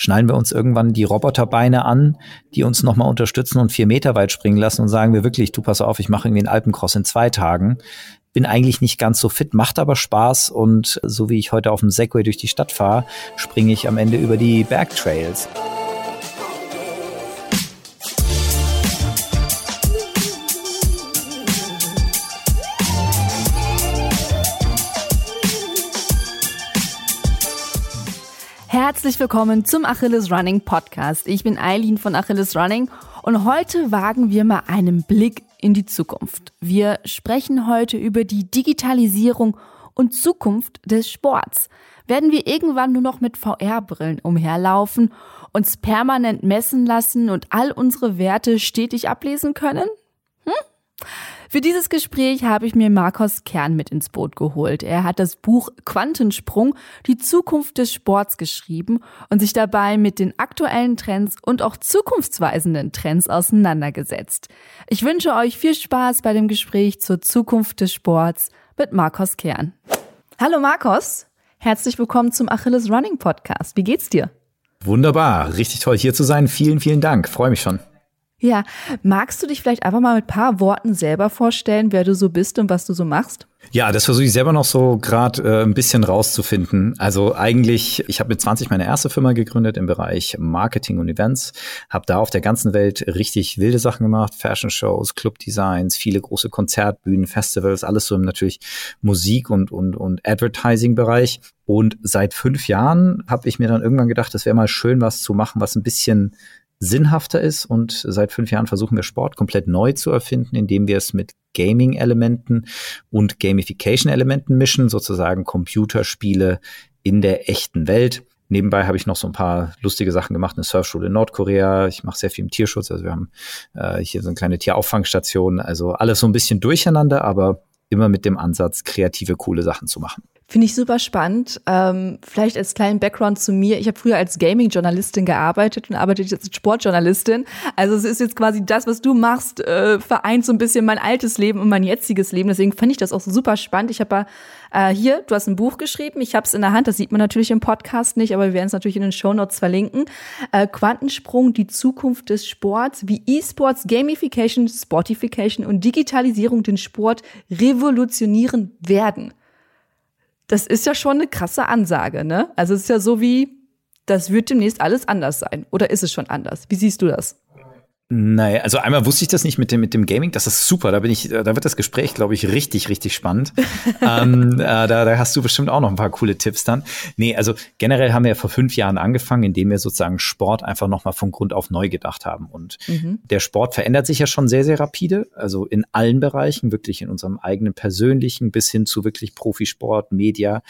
schnallen wir uns irgendwann die Roboterbeine an, die uns nochmal unterstützen und vier Meter weit springen lassen und sagen wir wirklich, du pass auf, ich mache irgendwie einen Alpencross in zwei Tagen. Bin eigentlich nicht ganz so fit, macht aber Spaß und so wie ich heute auf dem Segway durch die Stadt fahre, springe ich am Ende über die Bergtrails. Herzlich willkommen zum Achilles Running Podcast. Ich bin Eileen von Achilles Running und heute wagen wir mal einen Blick in die Zukunft. Wir sprechen heute über die Digitalisierung und Zukunft des Sports. Werden wir irgendwann nur noch mit VR-Brillen umherlaufen, uns permanent messen lassen und all unsere Werte stetig ablesen können? Hm? Für dieses Gespräch habe ich mir Markus Kern mit ins Boot geholt. Er hat das Buch Quantensprung, die Zukunft des Sports geschrieben und sich dabei mit den aktuellen Trends und auch zukunftsweisenden Trends auseinandergesetzt. Ich wünsche euch viel Spaß bei dem Gespräch zur Zukunft des Sports mit Markus Kern. Hallo Markus, herzlich willkommen zum Achilles Running Podcast. Wie geht's dir? Wunderbar, richtig toll hier zu sein. Vielen, vielen Dank. Freue mich schon. Ja, magst du dich vielleicht einfach mal mit paar Worten selber vorstellen, wer du so bist und was du so machst? Ja, das versuche ich selber noch so gerade äh, ein bisschen rauszufinden. Also eigentlich, ich habe mit 20 meine erste Firma gegründet im Bereich Marketing und Events, habe da auf der ganzen Welt richtig wilde Sachen gemacht, Fashion Shows, Clubdesigns, viele große Konzertbühnen, Festivals, alles so im natürlich Musik und und und Advertising Bereich. Und seit fünf Jahren habe ich mir dann irgendwann gedacht, es wäre mal schön, was zu machen, was ein bisschen sinnhafter ist. Und seit fünf Jahren versuchen wir Sport komplett neu zu erfinden, indem wir es mit Gaming-Elementen und Gamification-Elementen mischen, sozusagen Computerspiele in der echten Welt. Nebenbei habe ich noch so ein paar lustige Sachen gemacht, eine Surfschule in Nordkorea. Ich mache sehr viel im Tierschutz. Also wir haben äh, hier so eine kleine Tierauffangstation. Also alles so ein bisschen durcheinander, aber immer mit dem Ansatz, kreative, coole Sachen zu machen. Finde ich super spannend. Ähm, vielleicht als kleinen Background zu mir. Ich habe früher als Gaming-Journalistin gearbeitet und arbeite jetzt als Sportjournalistin. Also es ist jetzt quasi das, was du machst, äh, vereint so ein bisschen mein altes Leben und mein jetziges Leben. Deswegen fand ich das auch super spannend. Ich habe äh, hier, du hast ein Buch geschrieben. Ich habe es in der Hand. Das sieht man natürlich im Podcast nicht, aber wir werden es natürlich in den Show Notes verlinken. Äh, Quantensprung, die Zukunft des Sports, wie E-Sports, Gamification, Sportification und Digitalisierung den Sport revolutionieren werden das ist ja schon eine krasse Ansage, ne? Also es ist ja so wie, das wird demnächst alles anders sein. Oder ist es schon anders? Wie siehst du das? Naja, also einmal wusste ich das nicht mit dem, mit dem Gaming. Das ist super. Da bin ich, da wird das Gespräch, glaube ich, richtig, richtig spannend. ähm, äh, da, da hast du bestimmt auch noch ein paar coole Tipps dann. Nee, also generell haben wir ja vor fünf Jahren angefangen, indem wir sozusagen Sport einfach nochmal von Grund auf neu gedacht haben. Und mhm. der Sport verändert sich ja schon sehr, sehr rapide. Also in allen Bereichen, wirklich in unserem eigenen persönlichen bis hin zu wirklich Profisport, Media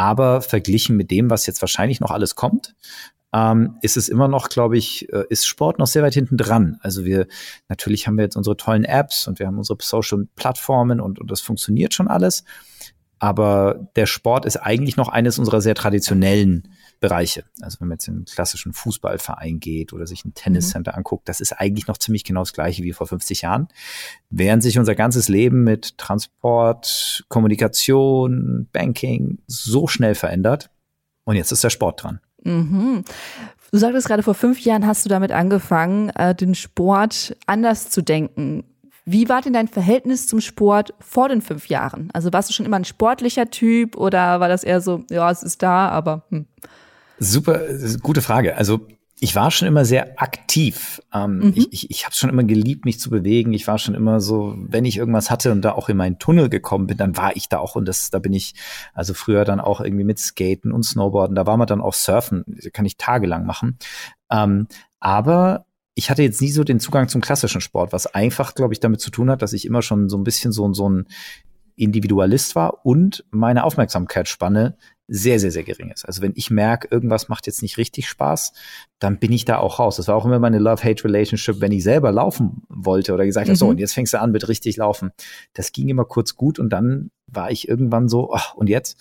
aber verglichen mit dem, was jetzt wahrscheinlich noch alles kommt, ähm, ist es immer noch, glaube ich, äh, ist Sport noch sehr weit hinten dran. Also wir, natürlich haben wir jetzt unsere tollen Apps und wir haben unsere Social-Plattformen und, und das funktioniert schon alles. Aber der Sport ist eigentlich noch eines unserer sehr traditionellen Bereiche. Also wenn man jetzt in einen klassischen Fußballverein geht oder sich ein Tenniscenter mhm. anguckt, das ist eigentlich noch ziemlich genau das gleiche wie vor 50 Jahren. Während sich unser ganzes Leben mit Transport, Kommunikation, Banking so schnell verändert. Und jetzt ist der Sport dran. Mhm. Du sagtest gerade, vor fünf Jahren hast du damit angefangen, äh, den Sport anders zu denken. Wie war denn dein Verhältnis zum Sport vor den fünf Jahren? Also warst du schon immer ein sportlicher Typ oder war das eher so, ja, es ist da, aber hm. Super, gute Frage. Also ich war schon immer sehr aktiv. Ähm, mhm. Ich, ich, ich habe schon immer geliebt, mich zu bewegen. Ich war schon immer so, wenn ich irgendwas hatte und da auch in meinen Tunnel gekommen bin, dann war ich da auch und das, da bin ich, also früher dann auch irgendwie mit Skaten und Snowboarden, da war man dann auch Surfen, kann ich tagelang machen. Ähm, aber ich hatte jetzt nie so den Zugang zum klassischen Sport, was einfach, glaube ich, damit zu tun hat, dass ich immer schon so ein bisschen so, so ein Individualist war und meine Aufmerksamkeitsspanne sehr, sehr, sehr gering ist. Also wenn ich merke, irgendwas macht jetzt nicht richtig Spaß, dann bin ich da auch raus. Das war auch immer meine Love-Hate-Relationship, wenn ich selber laufen wollte oder gesagt habe, so, mhm. und jetzt fängst du an mit richtig laufen. Das ging immer kurz gut und dann war ich irgendwann so, oh, und jetzt?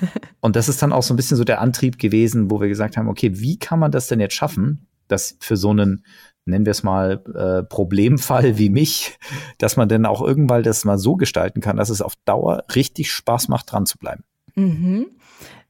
und das ist dann auch so ein bisschen so der Antrieb gewesen, wo wir gesagt haben, okay, wie kann man das denn jetzt schaffen, dass für so einen nennen wir es mal, äh, Problemfall wie mich, dass man denn auch irgendwann das mal so gestalten kann, dass es auf Dauer richtig Spaß macht, dran zu bleiben. Mhm.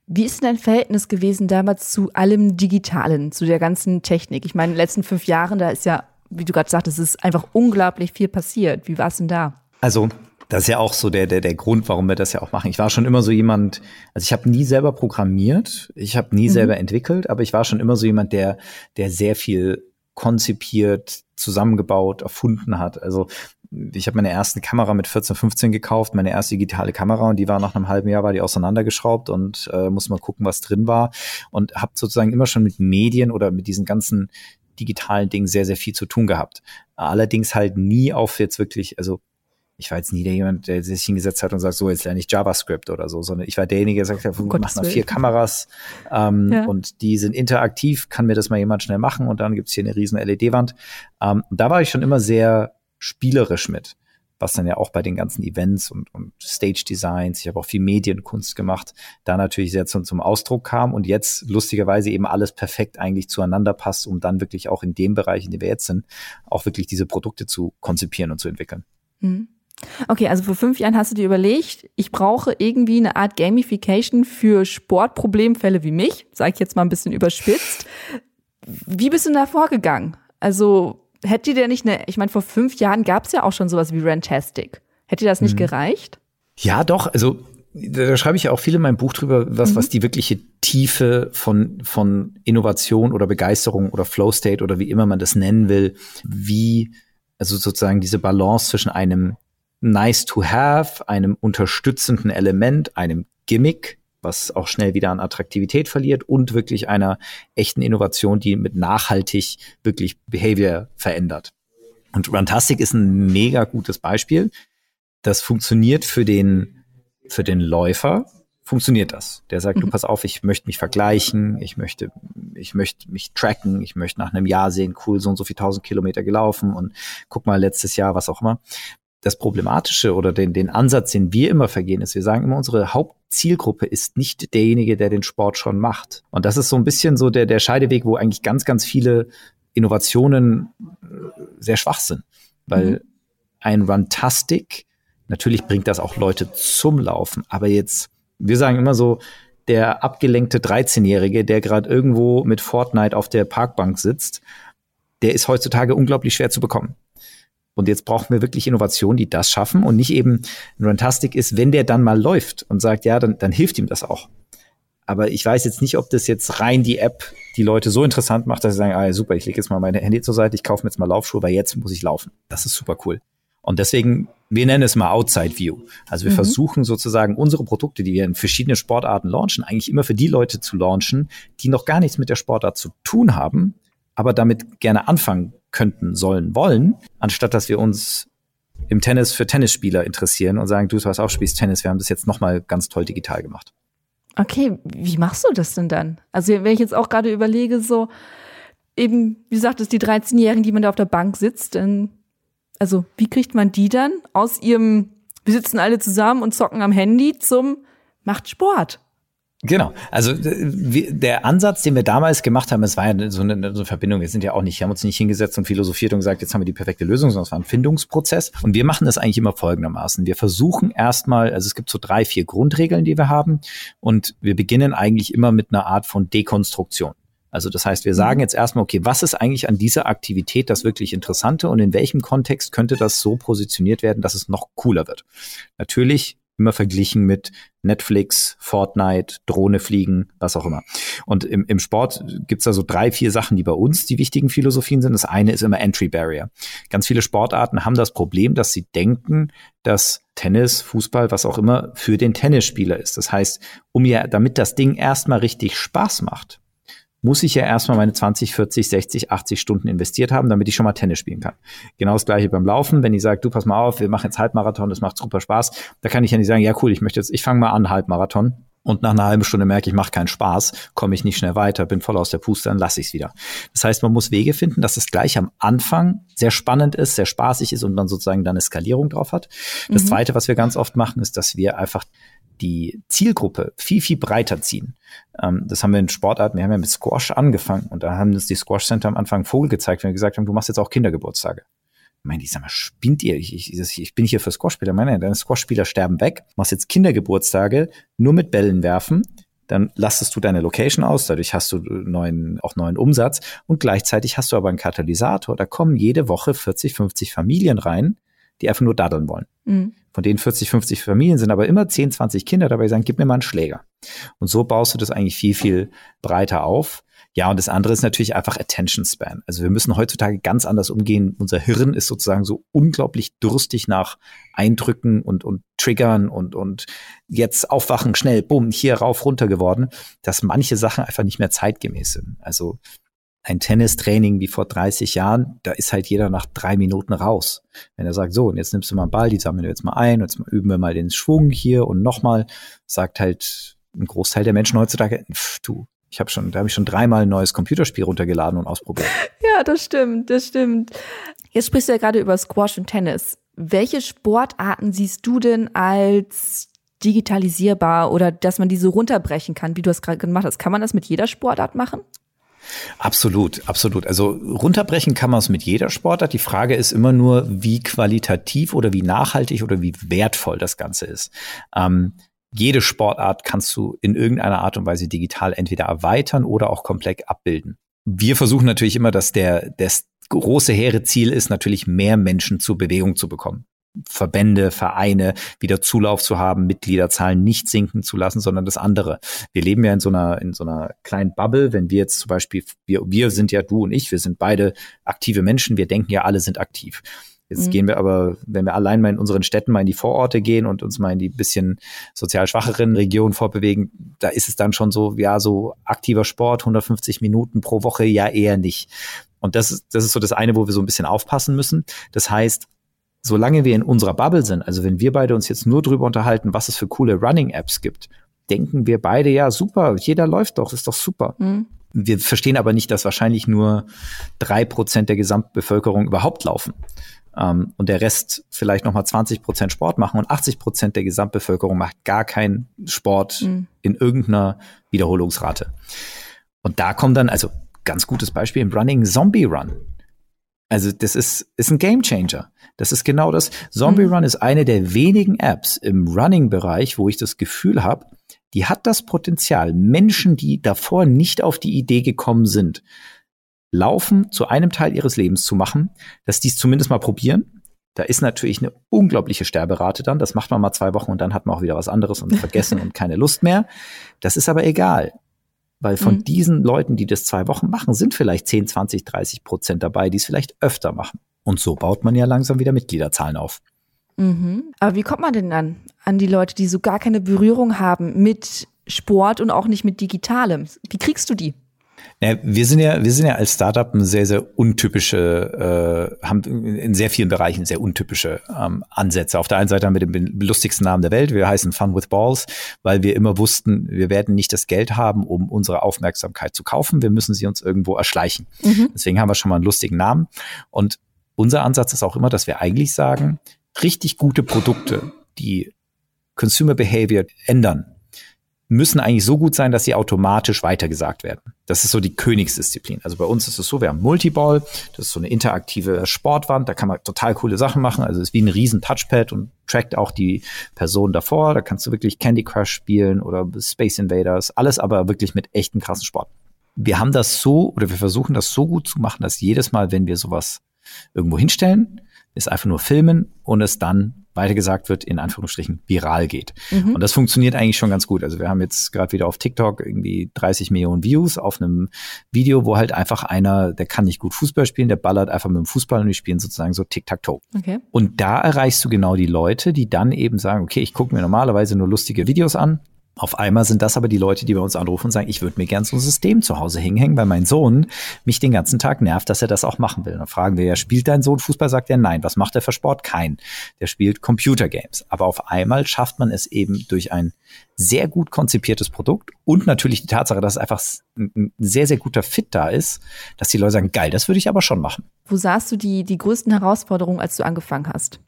Wie ist denn dein Verhältnis gewesen damals zu allem Digitalen, zu der ganzen Technik? Ich meine, in den letzten fünf Jahren, da ist ja, wie du gerade sagtest, es ist einfach unglaublich viel passiert. Wie war es denn da? Also, das ist ja auch so der, der, der Grund, warum wir das ja auch machen. Ich war schon immer so jemand, also ich habe nie selber programmiert, ich habe nie mhm. selber entwickelt, aber ich war schon immer so jemand, der, der sehr viel konzipiert, zusammengebaut, erfunden hat. Also ich habe meine erste Kamera mit 14, 15 gekauft, meine erste digitale Kamera und die war nach einem halben Jahr war die auseinandergeschraubt und äh, muss mal gucken, was drin war und habe sozusagen immer schon mit Medien oder mit diesen ganzen digitalen Dingen sehr, sehr viel zu tun gehabt. Allerdings halt nie auf jetzt wirklich, also ich war jetzt nie der jemand, der sich hingesetzt hat und sagt, so, jetzt lerne ich JavaScript oder so, sondern ich war derjenige, der hat, oh, mach mal vier Kameras ähm, ja. und die sind interaktiv, kann mir das mal jemand schnell machen und dann gibt's hier eine riesen LED-Wand. Ähm, da war ich schon immer sehr spielerisch mit, was dann ja auch bei den ganzen Events und, und Stage-Designs, ich habe auch viel Medienkunst gemacht, da natürlich sehr zum, zum Ausdruck kam und jetzt lustigerweise eben alles perfekt eigentlich zueinander passt, um dann wirklich auch in dem Bereich, in dem wir jetzt sind, auch wirklich diese Produkte zu konzipieren und zu entwickeln. Mhm. Okay, also vor fünf Jahren hast du dir überlegt, ich brauche irgendwie eine Art Gamification für Sportproblemfälle wie mich, sage ich jetzt mal ein bisschen überspitzt. Wie bist du da vorgegangen? Also hätte dir nicht eine, ich meine, vor fünf Jahren gab es ja auch schon sowas wie Rantastic. Hätte das nicht mhm. gereicht? Ja, doch. Also da schreibe ich ja auch viel in meinem Buch drüber, was, mhm. was die wirkliche Tiefe von, von Innovation oder Begeisterung oder Flow State oder wie immer man das nennen will, wie, also sozusagen diese Balance zwischen einem nice to have, einem unterstützenden Element, einem Gimmick, was auch schnell wieder an Attraktivität verliert und wirklich einer echten Innovation, die mit nachhaltig wirklich Behavior verändert. Und Runtastic ist ein mega gutes Beispiel. Das funktioniert für den, für den Läufer, funktioniert das. Der sagt, mhm. du pass auf, ich möchte mich vergleichen, ich möchte, ich möchte mich tracken, ich möchte nach einem Jahr sehen, cool, so und so viel tausend Kilometer gelaufen und guck mal letztes Jahr, was auch immer das Problematische oder den, den Ansatz, den wir immer vergehen, ist, wir sagen immer, unsere Hauptzielgruppe ist nicht derjenige, der den Sport schon macht. Und das ist so ein bisschen so der, der Scheideweg, wo eigentlich ganz, ganz viele Innovationen äh, sehr schwach sind. Weil mhm. ein Runtastic, natürlich bringt das auch Leute zum Laufen, aber jetzt, wir sagen immer so, der abgelenkte 13-Jährige, der gerade irgendwo mit Fortnite auf der Parkbank sitzt, der ist heutzutage unglaublich schwer zu bekommen. Und jetzt brauchen wir wirklich Innovationen, die das schaffen und nicht eben ein Runtastic ist, wenn der dann mal läuft und sagt, ja, dann, dann hilft ihm das auch. Aber ich weiß jetzt nicht, ob das jetzt rein die App die Leute so interessant macht, dass sie sagen, ah, super, ich lege jetzt mal meine Handy zur Seite, ich kaufe mir jetzt mal Laufschuhe, weil jetzt muss ich laufen. Das ist super cool. Und deswegen, wir nennen es mal Outside View. Also wir mhm. versuchen sozusagen unsere Produkte, die wir in verschiedenen Sportarten launchen, eigentlich immer für die Leute zu launchen, die noch gar nichts mit der Sportart zu tun haben, aber damit gerne anfangen könnten, sollen, wollen, anstatt dass wir uns im Tennis für Tennisspieler interessieren und sagen, du hast auch spielst Tennis, wir haben das jetzt nochmal ganz toll digital gemacht. Okay, wie machst du das denn dann? Also wenn ich jetzt auch gerade überlege, so eben, wie sagt es, die 13-Jährigen, die man da auf der Bank sitzt, dann, also wie kriegt man die dann aus ihrem, wir sitzen alle zusammen und zocken am Handy zum macht Sport? Genau. Also der Ansatz, den wir damals gemacht haben, es war ja so eine, so eine Verbindung. Wir sind ja auch nicht, wir haben uns nicht hingesetzt und philosophiert und gesagt, jetzt haben wir die perfekte Lösung, sondern es war ein Findungsprozess. Und wir machen das eigentlich immer folgendermaßen. Wir versuchen erstmal, also es gibt so drei, vier Grundregeln, die wir haben. Und wir beginnen eigentlich immer mit einer Art von Dekonstruktion. Also das heißt, wir sagen mhm. jetzt erstmal, okay, was ist eigentlich an dieser Aktivität das wirklich Interessante und in welchem Kontext könnte das so positioniert werden, dass es noch cooler wird? Natürlich immer verglichen mit Netflix, Fortnite, Drohne fliegen, was auch immer. Und im, im Sport gibt's da so drei, vier Sachen, die bei uns die wichtigen Philosophien sind. Das eine ist immer Entry Barrier. Ganz viele Sportarten haben das Problem, dass sie denken, dass Tennis, Fußball, was auch immer, für den Tennisspieler ist. Das heißt, um ja, damit das Ding erstmal richtig Spaß macht, muss ich ja erstmal meine 20, 40, 60, 80 Stunden investiert haben, damit ich schon mal Tennis spielen kann. Genau das gleiche beim Laufen. Wenn ich sage, du pass mal auf, wir machen jetzt Halbmarathon, das macht super Spaß, da kann ich ja nicht sagen, ja cool, ich möchte jetzt, ich fange mal an Halbmarathon und nach einer halben Stunde merke ich, macht keinen Spaß, komme ich nicht schnell weiter, bin voll aus der Puste, dann lasse ich es wieder. Das heißt, man muss Wege finden, dass es gleich am Anfang sehr spannend ist, sehr spaßig ist und man sozusagen dann eine Skalierung drauf hat. Das mhm. Zweite, was wir ganz oft machen, ist, dass wir einfach die Zielgruppe viel, viel breiter ziehen. Ähm, das haben wir in Sportarten, wir haben ja mit Squash angefangen und da haben uns die Squash Center am Anfang Vogel gezeigt, wenn wir gesagt haben, du machst jetzt auch Kindergeburtstage. Ich meine, ich sag mal, spinnt ihr? Ich, ich, ich bin hier für Squash-Spieler. Meine, deine Squash-Spieler sterben weg. Machst jetzt Kindergeburtstage, nur mit Bällen werfen dann lastest du deine Location aus, dadurch hast du neuen, auch neuen Umsatz und gleichzeitig hast du aber einen Katalysator. Da kommen jede Woche 40, 50 Familien rein, die einfach nur daddeln wollen. Mhm. Von den 40, 50 Familien sind aber immer 10, 20 Kinder dabei, die sagen, gib mir mal einen Schläger. Und so baust du das eigentlich viel, viel breiter auf. Ja, und das andere ist natürlich einfach Attention Span. Also wir müssen heutzutage ganz anders umgehen. Unser Hirn ist sozusagen so unglaublich durstig nach Eindrücken und, und Triggern und, und jetzt aufwachen, schnell, bumm, hier rauf, runter geworden, dass manche Sachen einfach nicht mehr zeitgemäß sind. Also ein Tennistraining wie vor 30 Jahren, da ist halt jeder nach drei Minuten raus. Wenn er sagt, so, und jetzt nimmst du mal einen Ball, die sammeln wir jetzt mal ein, und jetzt üben wir mal den Schwung hier und nochmal, sagt halt ein Großteil der Menschen heutzutage, pff, du, ich habe schon, da habe ich schon dreimal ein neues Computerspiel runtergeladen und ausprobiert. Ja, das stimmt, das stimmt. Jetzt sprichst du ja gerade über Squash und Tennis. Welche Sportarten siehst du denn als digitalisierbar oder dass man die so runterbrechen kann, wie du es gerade gemacht hast? Kann man das mit jeder Sportart machen? Absolut, absolut. Also runterbrechen kann man es mit jeder Sportart. Die Frage ist immer nur, wie qualitativ oder wie nachhaltig oder wie wertvoll das Ganze ist. Ähm, jede Sportart kannst du in irgendeiner Art und Weise digital entweder erweitern oder auch komplett abbilden. Wir versuchen natürlich immer, dass der, das große hehre Ziel ist, natürlich mehr Menschen zur Bewegung zu bekommen. Verbände, Vereine wieder Zulauf zu haben, Mitgliederzahlen nicht sinken zu lassen, sondern das andere. Wir leben ja in so einer, in so einer kleinen Bubble. Wenn wir jetzt zum Beispiel, wir, wir sind ja du und ich, wir sind beide aktive Menschen, wir denken ja alle sind aktiv. Jetzt mhm. gehen wir aber, wenn wir allein mal in unseren Städten mal in die Vororte gehen und uns mal in die bisschen sozial schwacheren Regionen vorbewegen, da ist es dann schon so, ja, so aktiver Sport, 150 Minuten pro Woche, ja eher nicht. Und das ist, das ist so das eine, wo wir so ein bisschen aufpassen müssen. Das heißt, solange wir in unserer Bubble sind, also wenn wir beide uns jetzt nur drüber unterhalten, was es für coole Running-Apps gibt, denken wir beide, ja, super, jeder läuft doch, ist doch super. Mhm. Wir verstehen aber nicht, dass wahrscheinlich nur drei Prozent der Gesamtbevölkerung überhaupt laufen. Ähm, und der Rest vielleicht nochmal 20 Prozent Sport machen und 80 Prozent der Gesamtbevölkerung macht gar keinen Sport mhm. in irgendeiner Wiederholungsrate. Und da kommt dann, also ganz gutes Beispiel im Running Zombie Run. Also das ist, ist ein Game Changer. Das ist genau das. Zombie mhm. Run ist eine der wenigen Apps im Running-Bereich, wo ich das Gefühl habe, die hat das Potenzial, Menschen, die davor nicht auf die Idee gekommen sind, Laufen zu einem Teil ihres Lebens zu machen, dass die es zumindest mal probieren. Da ist natürlich eine unglaubliche Sterberate dann. Das macht man mal zwei Wochen und dann hat man auch wieder was anderes und vergessen und keine Lust mehr. Das ist aber egal. Weil von mhm. diesen Leuten, die das zwei Wochen machen, sind vielleicht 10, 20, 30 Prozent dabei, die es vielleicht öfter machen. Und so baut man ja langsam wieder Mitgliederzahlen auf. Mhm. Aber wie kommt man denn dann an die Leute, die so gar keine Berührung haben mit Sport und auch nicht mit Digitalem? Wie kriegst du die? Ja, wir sind ja, wir sind ja als Startup eine sehr, sehr untypische, äh, haben in sehr vielen Bereichen sehr untypische ähm, Ansätze. Auf der einen Seite haben wir den lustigsten Namen der Welt. Wir heißen Fun with Balls, weil wir immer wussten, wir werden nicht das Geld haben, um unsere Aufmerksamkeit zu kaufen. Wir müssen sie uns irgendwo erschleichen. Mhm. Deswegen haben wir schon mal einen lustigen Namen. Und unser Ansatz ist auch immer, dass wir eigentlich sagen, richtig gute Produkte, die Consumer Behavior ändern, müssen eigentlich so gut sein, dass sie automatisch weitergesagt werden. Das ist so die Königsdisziplin. Also bei uns ist es so, wir haben Multiball, das ist so eine interaktive Sportwand, da kann man total coole Sachen machen. Also es ist wie ein riesen Touchpad und trackt auch die Person davor. Da kannst du wirklich Candy Crush spielen oder Space Invaders, alles aber wirklich mit echten krassen Sport. Wir haben das so oder wir versuchen das so gut zu machen, dass jedes Mal, wenn wir sowas irgendwo hinstellen, ist einfach nur filmen und es dann weitergesagt wird, in Anführungsstrichen viral geht. Mhm. Und das funktioniert eigentlich schon ganz gut. Also wir haben jetzt gerade wieder auf TikTok irgendwie 30 Millionen Views auf einem Video, wo halt einfach einer, der kann nicht gut Fußball spielen, der ballert einfach mit dem Fußball und die spielen sozusagen so Tic-Tac-Toe. Okay. Und da erreichst du genau die Leute, die dann eben sagen, okay, ich gucke mir normalerweise nur lustige Videos an, auf einmal sind das aber die Leute, die bei uns anrufen und sagen, ich würde mir gern so ein System zu Hause hinhängen, weil mein Sohn mich den ganzen Tag nervt, dass er das auch machen will. Dann fragen wir ja, spielt dein Sohn Fußball? Sagt er nein. Was macht er für Sport? Kein. Der spielt Computergames. Aber auf einmal schafft man es eben durch ein sehr gut konzipiertes Produkt und natürlich die Tatsache, dass einfach ein sehr, sehr guter Fit da ist, dass die Leute sagen, geil, das würde ich aber schon machen. Wo sahst du die, die größten Herausforderungen, als du angefangen hast?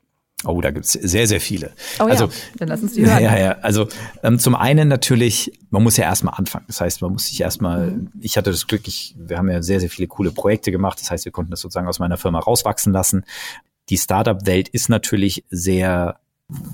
Oh, da gibt's sehr, sehr viele. Oh also, ja, dann lass uns die hören. Ja, ja, also ähm, zum einen natürlich, man muss ja erstmal anfangen. Das heißt, man muss sich erstmal, mhm. ich hatte das Glück, ich, wir haben ja sehr, sehr viele coole Projekte gemacht. Das heißt, wir konnten das sozusagen aus meiner Firma rauswachsen lassen. Die Startup-Welt ist natürlich sehr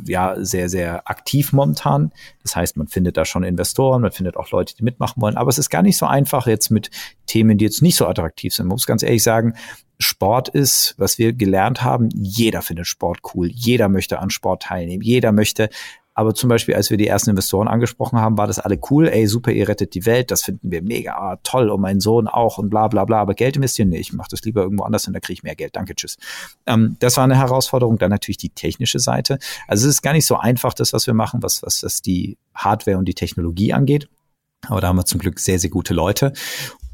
ja sehr, sehr aktiv momentan. Das heißt, man findet da schon Investoren, man findet auch Leute, die mitmachen wollen. Aber es ist gar nicht so einfach jetzt mit Themen, die jetzt nicht so attraktiv sind. Man muss ganz ehrlich sagen, Sport ist, was wir gelernt haben, jeder findet Sport cool, jeder möchte an Sport teilnehmen, jeder möchte aber zum Beispiel, als wir die ersten Investoren angesprochen haben, war das alle cool. Ey, super, ihr rettet die Welt. Das finden wir mega ah, toll. Und mein Sohn auch und bla, bla, bla. Aber Geld investieren? Nee, ich mache das lieber irgendwo anders und da kriege ich mehr Geld. Danke, tschüss. Ähm, das war eine Herausforderung. Dann natürlich die technische Seite. Also es ist gar nicht so einfach, das, was wir machen, was, was, was die Hardware und die Technologie angeht. Aber da haben wir zum Glück sehr, sehr gute Leute.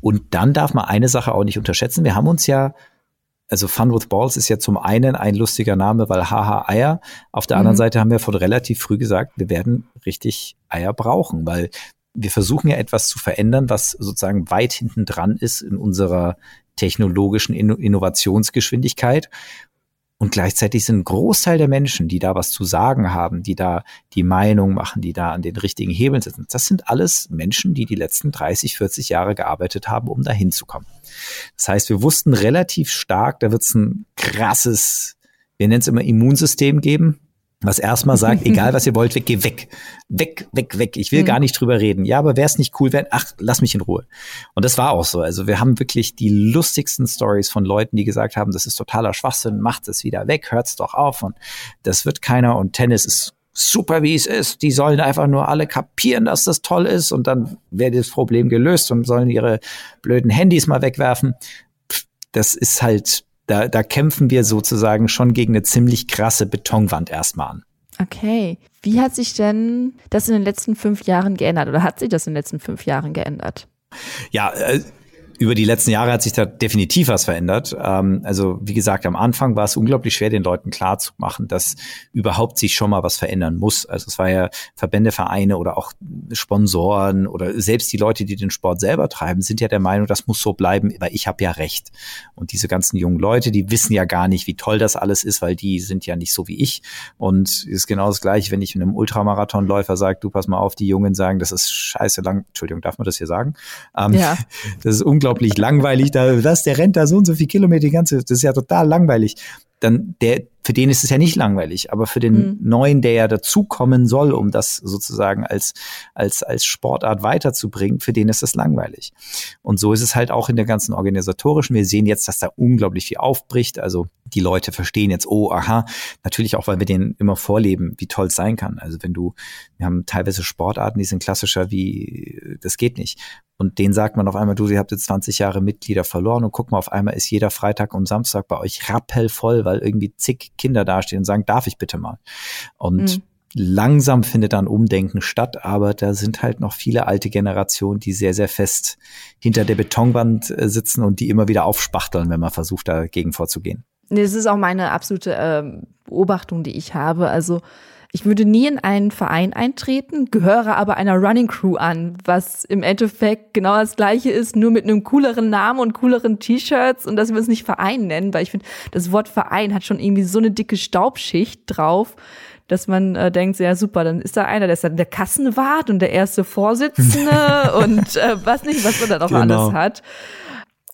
Und dann darf man eine Sache auch nicht unterschätzen. Wir haben uns ja also Fun with Balls ist ja zum einen ein lustiger Name, weil haha Eier. Auf der mhm. anderen Seite haben wir von relativ früh gesagt, wir werden richtig Eier brauchen, weil wir versuchen ja etwas zu verändern, was sozusagen weit hinten dran ist in unserer technologischen Innovationsgeschwindigkeit. Und gleichzeitig sind ein Großteil der Menschen, die da was zu sagen haben, die da die Meinung machen, die da an den richtigen Hebeln sitzen, das sind alles Menschen, die die letzten 30, 40 Jahre gearbeitet haben, um da hinzukommen. Das heißt, wir wussten relativ stark, da wird es ein krasses, wir nennen es immer Immunsystem geben, was erstmal sagt, egal was ihr wollt, weg, geh weg. Weg, weg, weg. Ich will mhm. gar nicht drüber reden. Ja, aber wäre es nicht cool, wenn, ach, lass mich in Ruhe. Und das war auch so. Also wir haben wirklich die lustigsten Stories von Leuten, die gesagt haben, das ist totaler Schwachsinn, macht es wieder weg, hört's doch auf und das wird keiner und Tennis ist super, wie es ist. Die sollen einfach nur alle kapieren, dass das toll ist und dann wäre das Problem gelöst und sollen ihre blöden Handys mal wegwerfen. Das ist halt, da, da kämpfen wir sozusagen schon gegen eine ziemlich krasse Betonwand erstmal an. Okay. Wie hat sich denn das in den letzten fünf Jahren geändert oder hat sich das in den letzten fünf Jahren geändert? Ja, äh, über die letzten Jahre hat sich da definitiv was verändert. Ähm, also wie gesagt, am Anfang war es unglaublich schwer, den Leuten klarzumachen, dass überhaupt sich schon mal was verändern muss. Also es war ja Verbände, Vereine oder auch Sponsoren oder selbst die Leute, die den Sport selber treiben, sind ja der Meinung, das muss so bleiben, weil ich habe ja recht. Und diese ganzen jungen Leute, die wissen ja gar nicht, wie toll das alles ist, weil die sind ja nicht so wie ich. Und ist genau das gleiche, wenn ich einem Ultramarathonläufer sage, du pass mal auf, die Jungen sagen, das ist scheiße lang. Entschuldigung, darf man das hier sagen? Ähm, ja. Das ist unglaublich unglaublich langweilig. Da, was, der rennt da so und so viele Kilometer die ganze, das ist ja total langweilig. Dann der, für den ist es ja nicht langweilig, aber für den mhm. Neuen, der ja dazukommen soll, um das sozusagen als, als, als Sportart weiterzubringen, für den ist das langweilig. Und so ist es halt auch in der ganzen organisatorischen. Wir sehen jetzt, dass da unglaublich viel aufbricht. Also die Leute verstehen jetzt, oh, aha, natürlich auch, weil wir denen immer vorleben, wie toll es sein kann. Also wenn du, wir haben teilweise Sportarten, die sind klassischer wie, das geht nicht. Und denen sagt man auf einmal, du, ihr habt jetzt 20 Jahre Mitglieder verloren und guck mal, auf einmal ist jeder Freitag und Samstag bei euch rappelvoll, weil irgendwie zig Kinder dastehen und sagen, darf ich bitte mal? Und mhm. langsam findet dann Umdenken statt, aber da sind halt noch viele alte Generationen, die sehr, sehr fest hinter der Betonwand äh, sitzen und die immer wieder aufspachteln, wenn man versucht, dagegen vorzugehen. Das ist auch meine absolute äh, Beobachtung, die ich habe. Also ich würde nie in einen Verein eintreten, gehöre aber einer Running Crew an, was im Endeffekt genau das gleiche ist, nur mit einem cooleren Namen und cooleren T-Shirts und dass wir es nicht Verein nennen, weil ich finde, das Wort Verein hat schon irgendwie so eine dicke Staubschicht drauf, dass man äh, denkt, ja super, dann ist da einer, der ist dann der Kassenwart und der erste Vorsitzende und äh, was nicht, was man da noch genau. alles hat.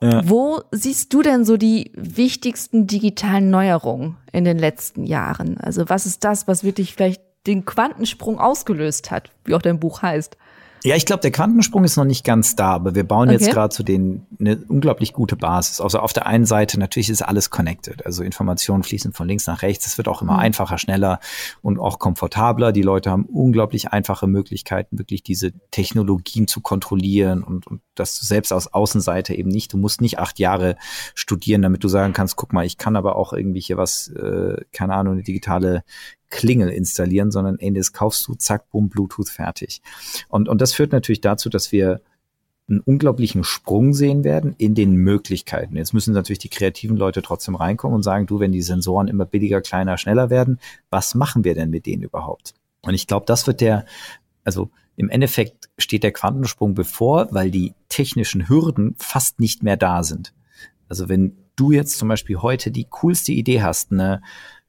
Ja. Wo siehst du denn so die wichtigsten digitalen Neuerungen in den letzten Jahren? Also was ist das, was wirklich vielleicht den Quantensprung ausgelöst hat, wie auch dein Buch heißt? Ja, ich glaube, der Quantensprung ist noch nicht ganz da, aber wir bauen okay. jetzt gerade zu den eine unglaublich gute Basis. Also auf der einen Seite natürlich ist alles connected, also Informationen fließen von links nach rechts. Es wird auch immer mhm. einfacher, schneller und auch komfortabler. Die Leute haben unglaublich einfache Möglichkeiten, wirklich diese Technologien zu kontrollieren und, und das selbst aus Außenseite eben nicht. Du musst nicht acht Jahre studieren, damit du sagen kannst, guck mal, ich kann aber auch irgendwie hier was, äh, keine Ahnung, eine digitale Klingel installieren, sondern ey, das kaufst du, zack, bumm, Bluetooth fertig. Und, und das führt natürlich dazu, dass wir einen unglaublichen Sprung sehen werden in den Möglichkeiten. Jetzt müssen natürlich die kreativen Leute trotzdem reinkommen und sagen, du, wenn die Sensoren immer billiger, kleiner, schneller werden, was machen wir denn mit denen überhaupt? Und ich glaube, das wird der, also im Endeffekt steht der Quantensprung bevor, weil die technischen Hürden fast nicht mehr da sind. Also wenn du jetzt zum Beispiel heute die coolste Idee hast, eine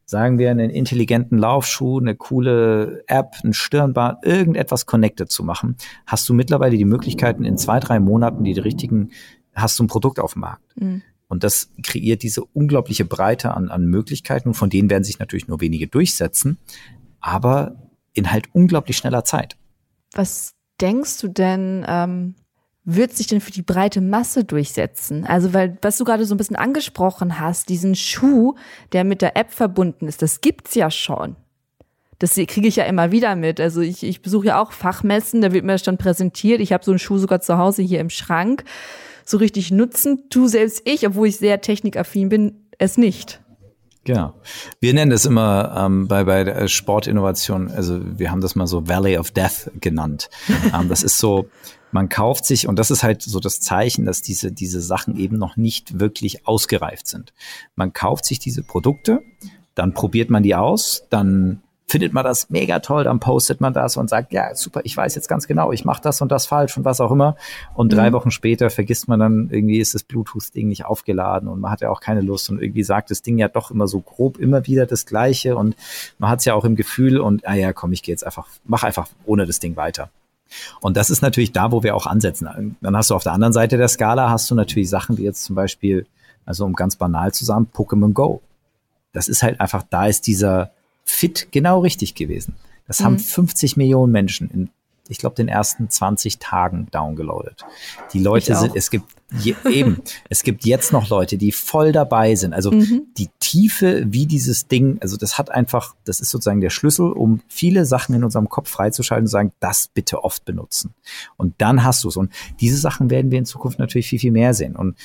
sagen wir, einen intelligenten Laufschuh, eine coole App, ein Stirnband, irgendetwas connected zu machen, hast du mittlerweile die Möglichkeiten, in zwei, drei Monaten die richtigen, hast du ein Produkt auf dem Markt. Mhm. Und das kreiert diese unglaubliche Breite an, an Möglichkeiten, von denen werden sich natürlich nur wenige durchsetzen. aber in halt unglaublich schneller Zeit. Was denkst du denn, ähm, wird sich denn für die breite Masse durchsetzen? Also, weil, was du gerade so ein bisschen angesprochen hast, diesen Schuh, der mit der App verbunden ist, das gibt's ja schon. Das kriege ich ja immer wieder mit. Also ich, ich besuche ja auch Fachmessen, da wird mir das dann präsentiert. Ich habe so einen Schuh sogar zu Hause hier im Schrank. So richtig nutzen tu selbst ich, obwohl ich sehr technikaffin bin, es nicht. Genau. Wir nennen das immer ähm, bei, bei der Sportinnovation, also wir haben das mal so Valley of Death genannt. ähm, das ist so, man kauft sich, und das ist halt so das Zeichen, dass diese, diese Sachen eben noch nicht wirklich ausgereift sind. Man kauft sich diese Produkte, dann probiert man die aus, dann findet man das mega toll, dann postet man das und sagt, ja, super, ich weiß jetzt ganz genau, ich mache das und das falsch und was auch immer. Und mhm. drei Wochen später vergisst man dann, irgendwie ist das Bluetooth-Ding nicht aufgeladen und man hat ja auch keine Lust und irgendwie sagt das Ding ja doch immer so grob immer wieder das Gleiche und man hat es ja auch im Gefühl und, ah ja, komm, ich gehe jetzt einfach, mach einfach ohne das Ding weiter. Und das ist natürlich da, wo wir auch ansetzen. Dann hast du auf der anderen Seite der Skala hast du natürlich Sachen wie jetzt zum Beispiel, also um ganz banal zu sagen, Pokémon Go. Das ist halt einfach, da ist dieser, fit genau richtig gewesen. Das mhm. haben 50 Millionen Menschen in, ich glaube, den ersten 20 Tagen downgeloadet. Die Leute sind, es gibt je, eben, es gibt jetzt noch Leute, die voll dabei sind. Also mhm. die Tiefe, wie dieses Ding, also das hat einfach, das ist sozusagen der Schlüssel, um viele Sachen in unserem Kopf freizuschalten und sagen, das bitte oft benutzen. Und dann hast du es. Und diese Sachen werden wir in Zukunft natürlich viel, viel mehr sehen. Und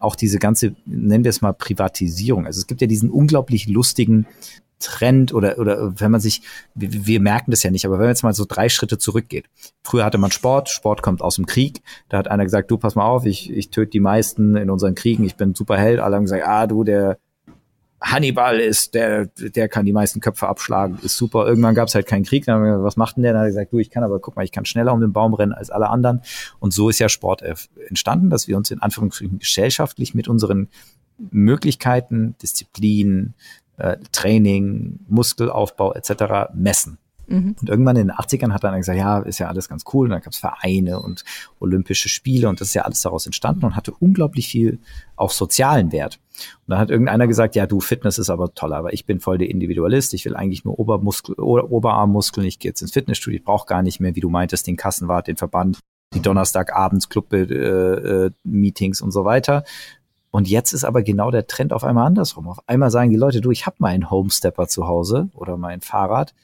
auch diese ganze, nennen wir es mal Privatisierung. Also es gibt ja diesen unglaublich lustigen Trend oder, oder wenn man sich, wir, merken das ja nicht, aber wenn man jetzt mal so drei Schritte zurückgeht. Früher hatte man Sport, Sport kommt aus dem Krieg. Da hat einer gesagt, du pass mal auf, ich, ich töte die meisten in unseren Kriegen, ich bin super Held. Alle haben gesagt, ah, du, der Hannibal ist, der, der kann die meisten Köpfe abschlagen, ist super. Irgendwann gab es halt keinen Krieg. Dann haben wir gesagt, was macht denn der? Dann hat er gesagt, du, ich kann aber, guck mal, ich kann schneller um den Baum rennen als alle anderen. Und so ist ja Sport entstanden, dass wir uns in Anführungsstrichen gesellschaftlich mit unseren Möglichkeiten, Disziplin, äh, Training, Muskelaufbau etc. messen. Mhm. Und irgendwann in den 80ern hat er dann gesagt, ja, ist ja alles ganz cool. Und dann gab es Vereine und Olympische Spiele und das ist ja alles daraus entstanden und hatte unglaublich viel auch sozialen Wert. Und dann hat irgendeiner gesagt, ja, du, Fitness ist aber toll, aber ich bin voll der Individualist. Ich will eigentlich nur Obermuskel, Oberarmmuskeln. Ich gehe jetzt ins Fitnessstudio. Ich brauche gar nicht mehr, wie du meintest, den Kassenwart, den Verband, die Donnerstagabends Club-Meetings äh, äh und so weiter. Und jetzt ist aber genau der Trend auf einmal andersrum. Auf einmal sagen die Leute, du, ich habe meinen Homestepper zu Hause oder mein Fahrrad.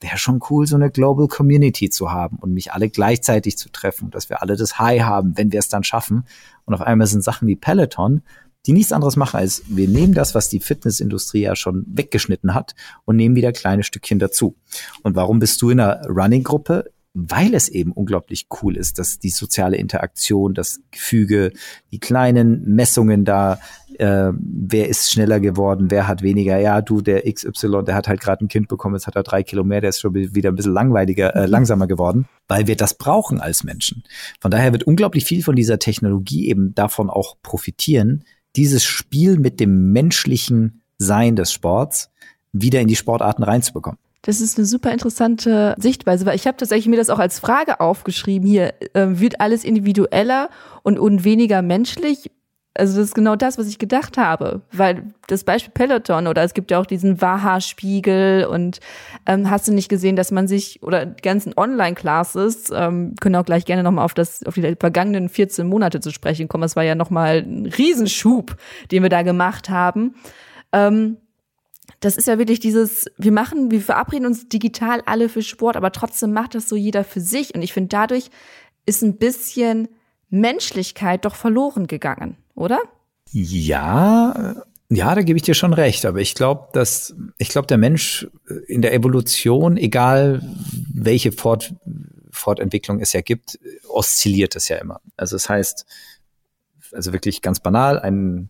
Wäre schon cool, so eine Global Community zu haben und mich alle gleichzeitig zu treffen, dass wir alle das High haben, wenn wir es dann schaffen. Und auf einmal sind Sachen wie Peloton, die nichts anderes machen, als wir nehmen das, was die Fitnessindustrie ja schon weggeschnitten hat und nehmen wieder kleine Stückchen dazu. Und warum bist du in einer Running-Gruppe? Weil es eben unglaublich cool ist, dass die soziale Interaktion, das Gefüge, die kleinen Messungen da, äh, wer ist schneller geworden, wer hat weniger, ja, du, der XY, der hat halt gerade ein Kind bekommen, jetzt hat er drei Kilo mehr, der ist schon wieder ein bisschen langweiliger, äh, langsamer geworden, weil wir das brauchen als Menschen. Von daher wird unglaublich viel von dieser Technologie eben davon auch profitieren, dieses Spiel mit dem menschlichen Sein des Sports wieder in die Sportarten reinzubekommen. Das ist eine super interessante Sichtweise, weil ich habe tatsächlich mir das auch als Frage aufgeschrieben. Hier äh, wird alles individueller und, und weniger menschlich. Also das ist genau das, was ich gedacht habe, weil das Beispiel Peloton oder es gibt ja auch diesen Waha-Spiegel und ähm, hast du nicht gesehen, dass man sich oder die ganzen Online-Classes ähm, können auch gleich gerne nochmal auf das auf die vergangenen 14 Monate zu sprechen kommen. Es war ja nochmal ein Riesenschub, den wir da gemacht haben. Ähm, das ist ja wirklich dieses, wir machen, wir verabreden uns digital alle für Sport, aber trotzdem macht das so jeder für sich. Und ich finde, dadurch ist ein bisschen Menschlichkeit doch verloren gegangen, oder? Ja, ja, da gebe ich dir schon recht. Aber ich glaube, dass, ich glaube, der Mensch in der Evolution, egal welche Fort, Fortentwicklung es ja gibt, oszilliert es ja immer. Also das heißt, also wirklich ganz banal, ein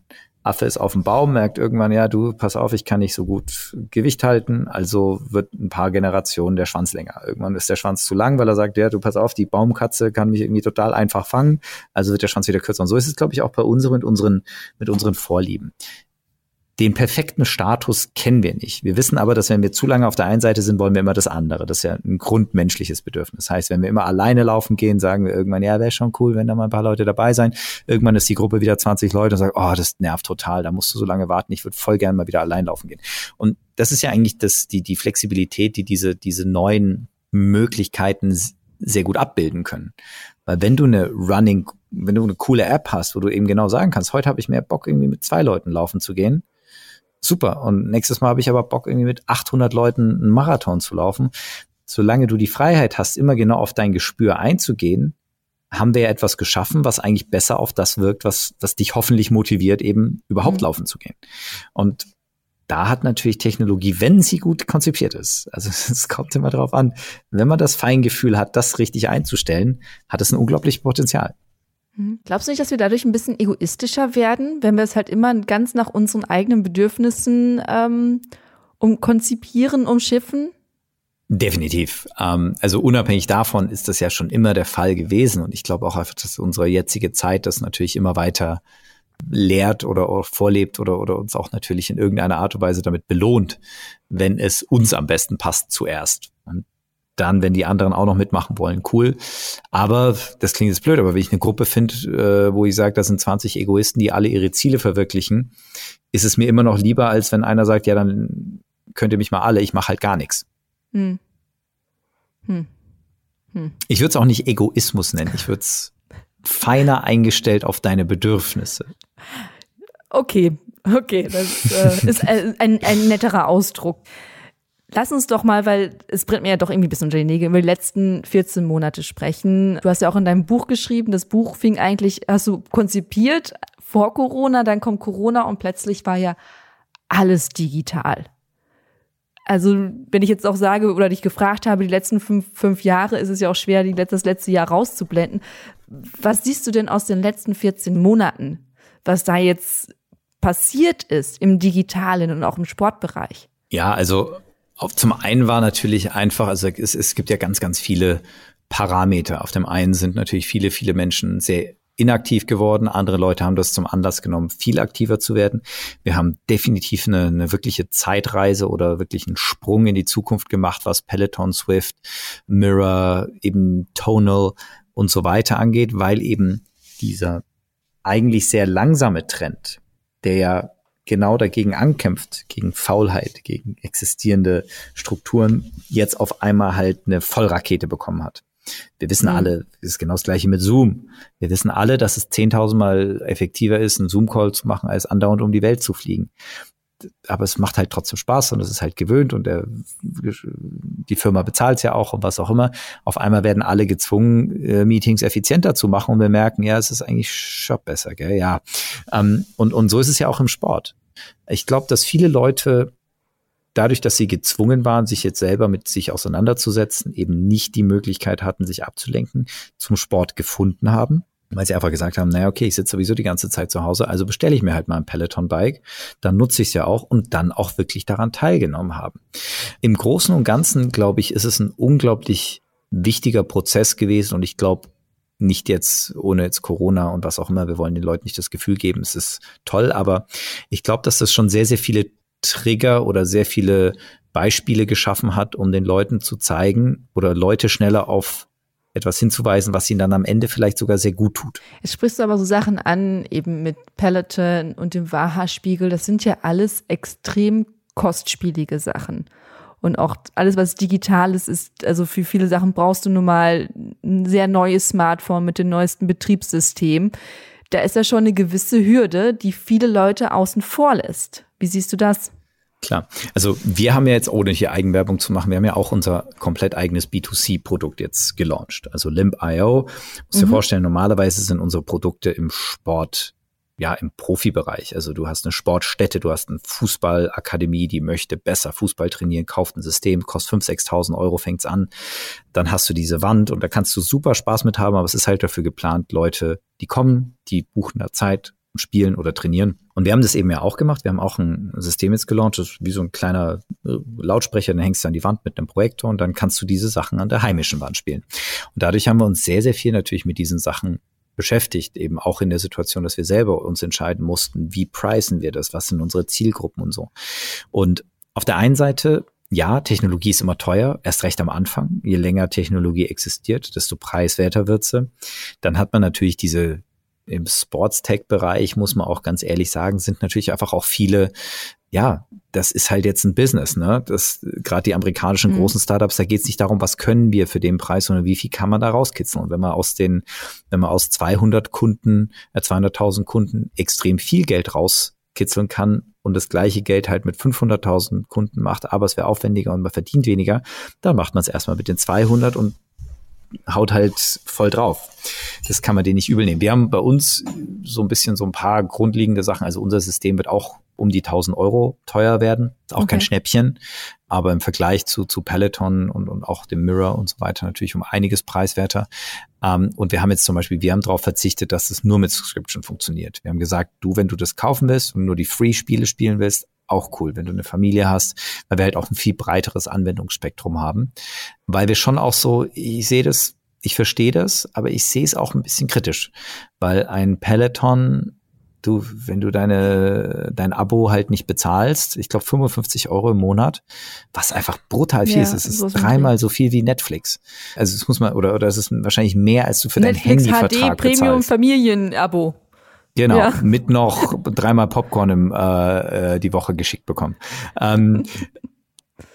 Affe ist auf dem Baum, merkt irgendwann, ja, du, pass auf, ich kann nicht so gut Gewicht halten, also wird ein paar Generationen der Schwanz länger. Irgendwann ist der Schwanz zu lang, weil er sagt, ja, du, pass auf, die Baumkatze kann mich irgendwie total einfach fangen, also wird der Schwanz wieder kürzer. Und so ist es, glaube ich, auch bei uns mit unseren, mit unseren Vorlieben. Den perfekten Status kennen wir nicht. Wir wissen aber, dass wenn wir zu lange auf der einen Seite sind, wollen wir immer das andere. Das ist ja ein grundmenschliches Bedürfnis. Das heißt, wenn wir immer alleine laufen gehen, sagen wir irgendwann, ja, wäre schon cool, wenn da mal ein paar Leute dabei sein. Irgendwann ist die Gruppe wieder 20 Leute und sagt, oh, das nervt total, da musst du so lange warten. Ich würde voll gerne mal wieder allein laufen gehen. Und das ist ja eigentlich das, die, die Flexibilität, die diese, diese neuen Möglichkeiten sehr gut abbilden können. Weil wenn du eine Running, wenn du eine coole App hast, wo du eben genau sagen kannst, heute habe ich mehr Bock, irgendwie mit zwei Leuten laufen zu gehen, super. Und nächstes Mal habe ich aber Bock, irgendwie mit 800 Leuten einen Marathon zu laufen. Solange du die Freiheit hast, immer genau auf dein Gespür einzugehen, haben wir ja etwas geschaffen, was eigentlich besser auf das wirkt, was, was dich hoffentlich motiviert, eben überhaupt mhm. laufen zu gehen. Und da hat natürlich Technologie, wenn sie gut konzipiert ist, also es kommt immer darauf an, wenn man das Feingefühl hat, das richtig einzustellen, hat es ein unglaubliches Potenzial. Mhm. Glaubst du nicht, dass wir dadurch ein bisschen egoistischer werden, wenn wir es halt immer ganz nach unseren eigenen Bedürfnissen ähm, um konzipieren, umschiffen? Definitiv. Ähm, also unabhängig davon ist das ja schon immer der Fall gewesen. Und ich glaube auch einfach, dass unsere jetzige Zeit das natürlich immer weiter lehrt oder vorlebt oder, oder uns auch natürlich in irgendeiner Art und Weise damit belohnt, wenn es uns am besten passt zuerst. Dann, wenn die anderen auch noch mitmachen wollen, cool. Aber das klingt jetzt blöd, aber wenn ich eine Gruppe finde, äh, wo ich sage, das sind 20 Egoisten, die alle ihre Ziele verwirklichen, ist es mir immer noch lieber, als wenn einer sagt, ja, dann könnt ihr mich mal alle, ich mache halt gar nichts. Hm. Hm. Hm. Ich würde es auch nicht Egoismus nennen, ich würde es feiner eingestellt auf deine Bedürfnisse. Okay, okay, das äh, ist ein, ein netterer Ausdruck. Lass uns doch mal, weil es brennt mir ja doch irgendwie bisschen unter die Nägel, über die letzten 14 Monate sprechen. Du hast ja auch in deinem Buch geschrieben, das Buch fing eigentlich, hast du konzipiert vor Corona, dann kommt Corona und plötzlich war ja alles digital. Also, wenn ich jetzt auch sage oder dich gefragt habe, die letzten fünf, fünf Jahre, ist es ja auch schwer, die, das letzte Jahr rauszublenden. Was siehst du denn aus den letzten 14 Monaten, was da jetzt passiert ist im Digitalen und auch im Sportbereich? Ja, also zum einen war natürlich einfach, also es, es gibt ja ganz, ganz viele Parameter. Auf dem einen sind natürlich viele, viele Menschen sehr inaktiv geworden. Andere Leute haben das zum Anlass genommen, viel aktiver zu werden. Wir haben definitiv eine, eine wirkliche Zeitreise oder wirklich einen Sprung in die Zukunft gemacht, was Peloton, Swift, Mirror, eben Tonal und so weiter angeht, weil eben dieser eigentlich sehr langsame Trend, der ja genau dagegen ankämpft, gegen Faulheit, gegen existierende Strukturen, jetzt auf einmal halt eine Vollrakete bekommen hat. Wir wissen mhm. alle, es ist genau das gleiche mit Zoom. Wir wissen alle, dass es 10.000 Mal effektiver ist, einen Zoom-Call zu machen, als andauernd um die Welt zu fliegen. Aber es macht halt trotzdem Spaß und es ist halt gewöhnt und der, die Firma bezahlt es ja auch und was auch immer. Auf einmal werden alle gezwungen, äh, Meetings effizienter zu machen und wir merken, ja, es ist eigentlich schon besser, gell? Ja. Ähm, und, und so ist es ja auch im Sport. Ich glaube, dass viele Leute dadurch, dass sie gezwungen waren, sich jetzt selber mit sich auseinanderzusetzen, eben nicht die Möglichkeit hatten, sich abzulenken, zum Sport gefunden haben. Weil sie einfach gesagt haben, naja, okay, ich sitze sowieso die ganze Zeit zu Hause, also bestelle ich mir halt mal ein Peloton-Bike, dann nutze ich es ja auch und dann auch wirklich daran teilgenommen haben. Im Großen und Ganzen, glaube ich, ist es ein unglaublich wichtiger Prozess gewesen und ich glaube, nicht jetzt ohne jetzt Corona und was auch immer. Wir wollen den Leuten nicht das Gefühl geben, es ist toll, aber ich glaube, dass das schon sehr, sehr viele Trigger oder sehr viele Beispiele geschaffen hat, um den Leuten zu zeigen oder Leute schneller auf etwas hinzuweisen, was ihnen dann am Ende vielleicht sogar sehr gut tut. Es sprichst du aber so Sachen an, eben mit Peloton und dem Waha-Spiegel. Das sind ja alles extrem kostspielige Sachen. Und auch alles, was digital ist, ist, also für viele Sachen brauchst du nun mal ein sehr neues Smartphone mit dem neuesten Betriebssystem. Da ist ja schon eine gewisse Hürde, die viele Leute außen vor lässt. Wie siehst du das? Klar. Also wir haben ja jetzt, ohne hier Eigenwerbung zu machen, wir haben ja auch unser komplett eigenes B2C-Produkt jetzt gelauncht. Also Limp.io. Muss mhm. dir vorstellen, normalerweise sind unsere Produkte im Sport ja, im Profibereich. Also du hast eine Sportstätte, du hast eine Fußballakademie, die möchte besser Fußball trainieren, kauft ein System, kostet 5.000, 6.000 Euro, fängt's an. Dann hast du diese Wand und da kannst du super Spaß mit haben, aber es ist halt dafür geplant, Leute, die kommen, die buchen da Zeit, spielen oder trainieren. Und wir haben das eben ja auch gemacht. Wir haben auch ein System jetzt gelauncht, das ist wie so ein kleiner äh, Lautsprecher, den hängst du an die Wand mit einem Projektor und dann kannst du diese Sachen an der heimischen Wand spielen. Und dadurch haben wir uns sehr, sehr viel natürlich mit diesen Sachen beschäftigt, eben auch in der Situation, dass wir selber uns entscheiden mussten, wie preisen wir das, was sind unsere Zielgruppen und so. Und auf der einen Seite ja, Technologie ist immer teuer, erst recht am Anfang. Je länger Technologie existiert, desto preiswerter wird sie. Dann hat man natürlich diese im Sports-Tech-Bereich, muss man auch ganz ehrlich sagen, sind natürlich einfach auch viele ja, das ist halt jetzt ein Business, ne? Das gerade die amerikanischen mhm. großen Startups, da geht es nicht darum, was können wir für den Preis, sondern wie viel kann man da rauskitzeln. Und wenn man aus den, wenn man aus 200 Kunden, äh, 200.000 Kunden extrem viel Geld rauskitzeln kann und das gleiche Geld halt mit 500.000 Kunden macht, aber es wäre aufwendiger und man verdient weniger, dann macht man es erstmal mit den 200 und haut halt voll drauf. Das kann man denen nicht übel nehmen. Wir haben bei uns so ein bisschen so ein paar grundlegende Sachen. Also unser System wird auch um die 1000 Euro teuer werden. Ist auch okay. kein Schnäppchen. Aber im Vergleich zu, zu Peloton und, und auch dem Mirror und so weiter natürlich um einiges preiswerter. Ähm, und wir haben jetzt zum Beispiel, wir haben darauf verzichtet, dass es nur mit Subscription funktioniert. Wir haben gesagt, du, wenn du das kaufen willst und nur die Free-Spiele spielen willst, auch cool, wenn du eine Familie hast, weil wir halt auch ein viel breiteres Anwendungsspektrum haben. Weil wir schon auch so, ich sehe das, ich verstehe das, aber ich sehe es auch ein bisschen kritisch, weil ein Peloton du, wenn du deine, dein Abo halt nicht bezahlst, ich glaube 55 Euro im Monat, was einfach brutal viel ja, ist. Es ist dreimal so viel wie Netflix. Also es muss man, oder, oder es ist wahrscheinlich mehr, als du für Netflix dein Handyvertrag HD Premium Familienabo. Genau, ja. mit noch dreimal Popcorn im, äh, äh, die Woche geschickt bekommen. Ähm,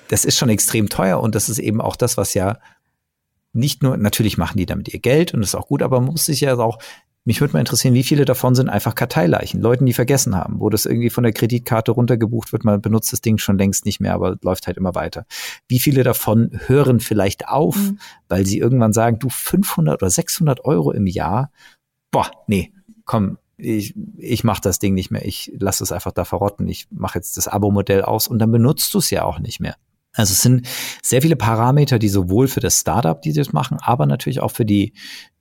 das ist schon extrem teuer und das ist eben auch das, was ja nicht nur, natürlich machen die damit ihr Geld und das ist auch gut, aber man muss sich ja auch, mich würde mal interessieren, wie viele davon sind einfach Karteileichen, Leuten, die vergessen haben, wo das irgendwie von der Kreditkarte runtergebucht wird, man benutzt das Ding schon längst nicht mehr, aber läuft halt immer weiter. Wie viele davon hören vielleicht auf, mhm. weil sie irgendwann sagen, du 500 oder 600 Euro im Jahr, boah, nee, komm, ich, ich mache das Ding nicht mehr, ich lasse es einfach da verrotten, ich mache jetzt das Abo-Modell aus und dann benutzt du es ja auch nicht mehr. Also es sind sehr viele Parameter, die sowohl für das Startup, die das machen, aber natürlich auch für die,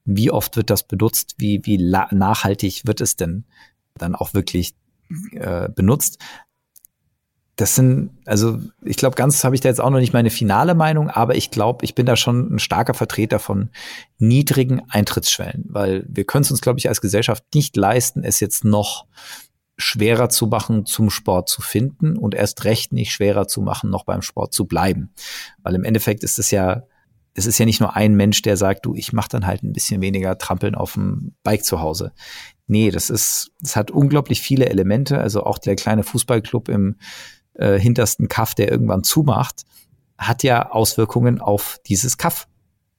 wie oft wird das benutzt, wie, wie nachhaltig wird es denn dann auch wirklich äh, benutzt, das sind, also ich glaube, ganz habe ich da jetzt auch noch nicht meine finale Meinung, aber ich glaube, ich bin da schon ein starker Vertreter von niedrigen Eintrittsschwellen, weil wir können es uns, glaube ich, als Gesellschaft nicht leisten, es jetzt noch schwerer zu machen, zum Sport zu finden und erst recht nicht schwerer zu machen, noch beim Sport zu bleiben. Weil im Endeffekt ist es ja, es ist ja nicht nur ein Mensch, der sagt, du, ich mache dann halt ein bisschen weniger Trampeln auf dem Bike zu Hause. Nee, das ist, es hat unglaublich viele Elemente. Also auch der kleine Fußballclub im äh, hintersten Kaff, der irgendwann zumacht, hat ja Auswirkungen auf dieses Kaff.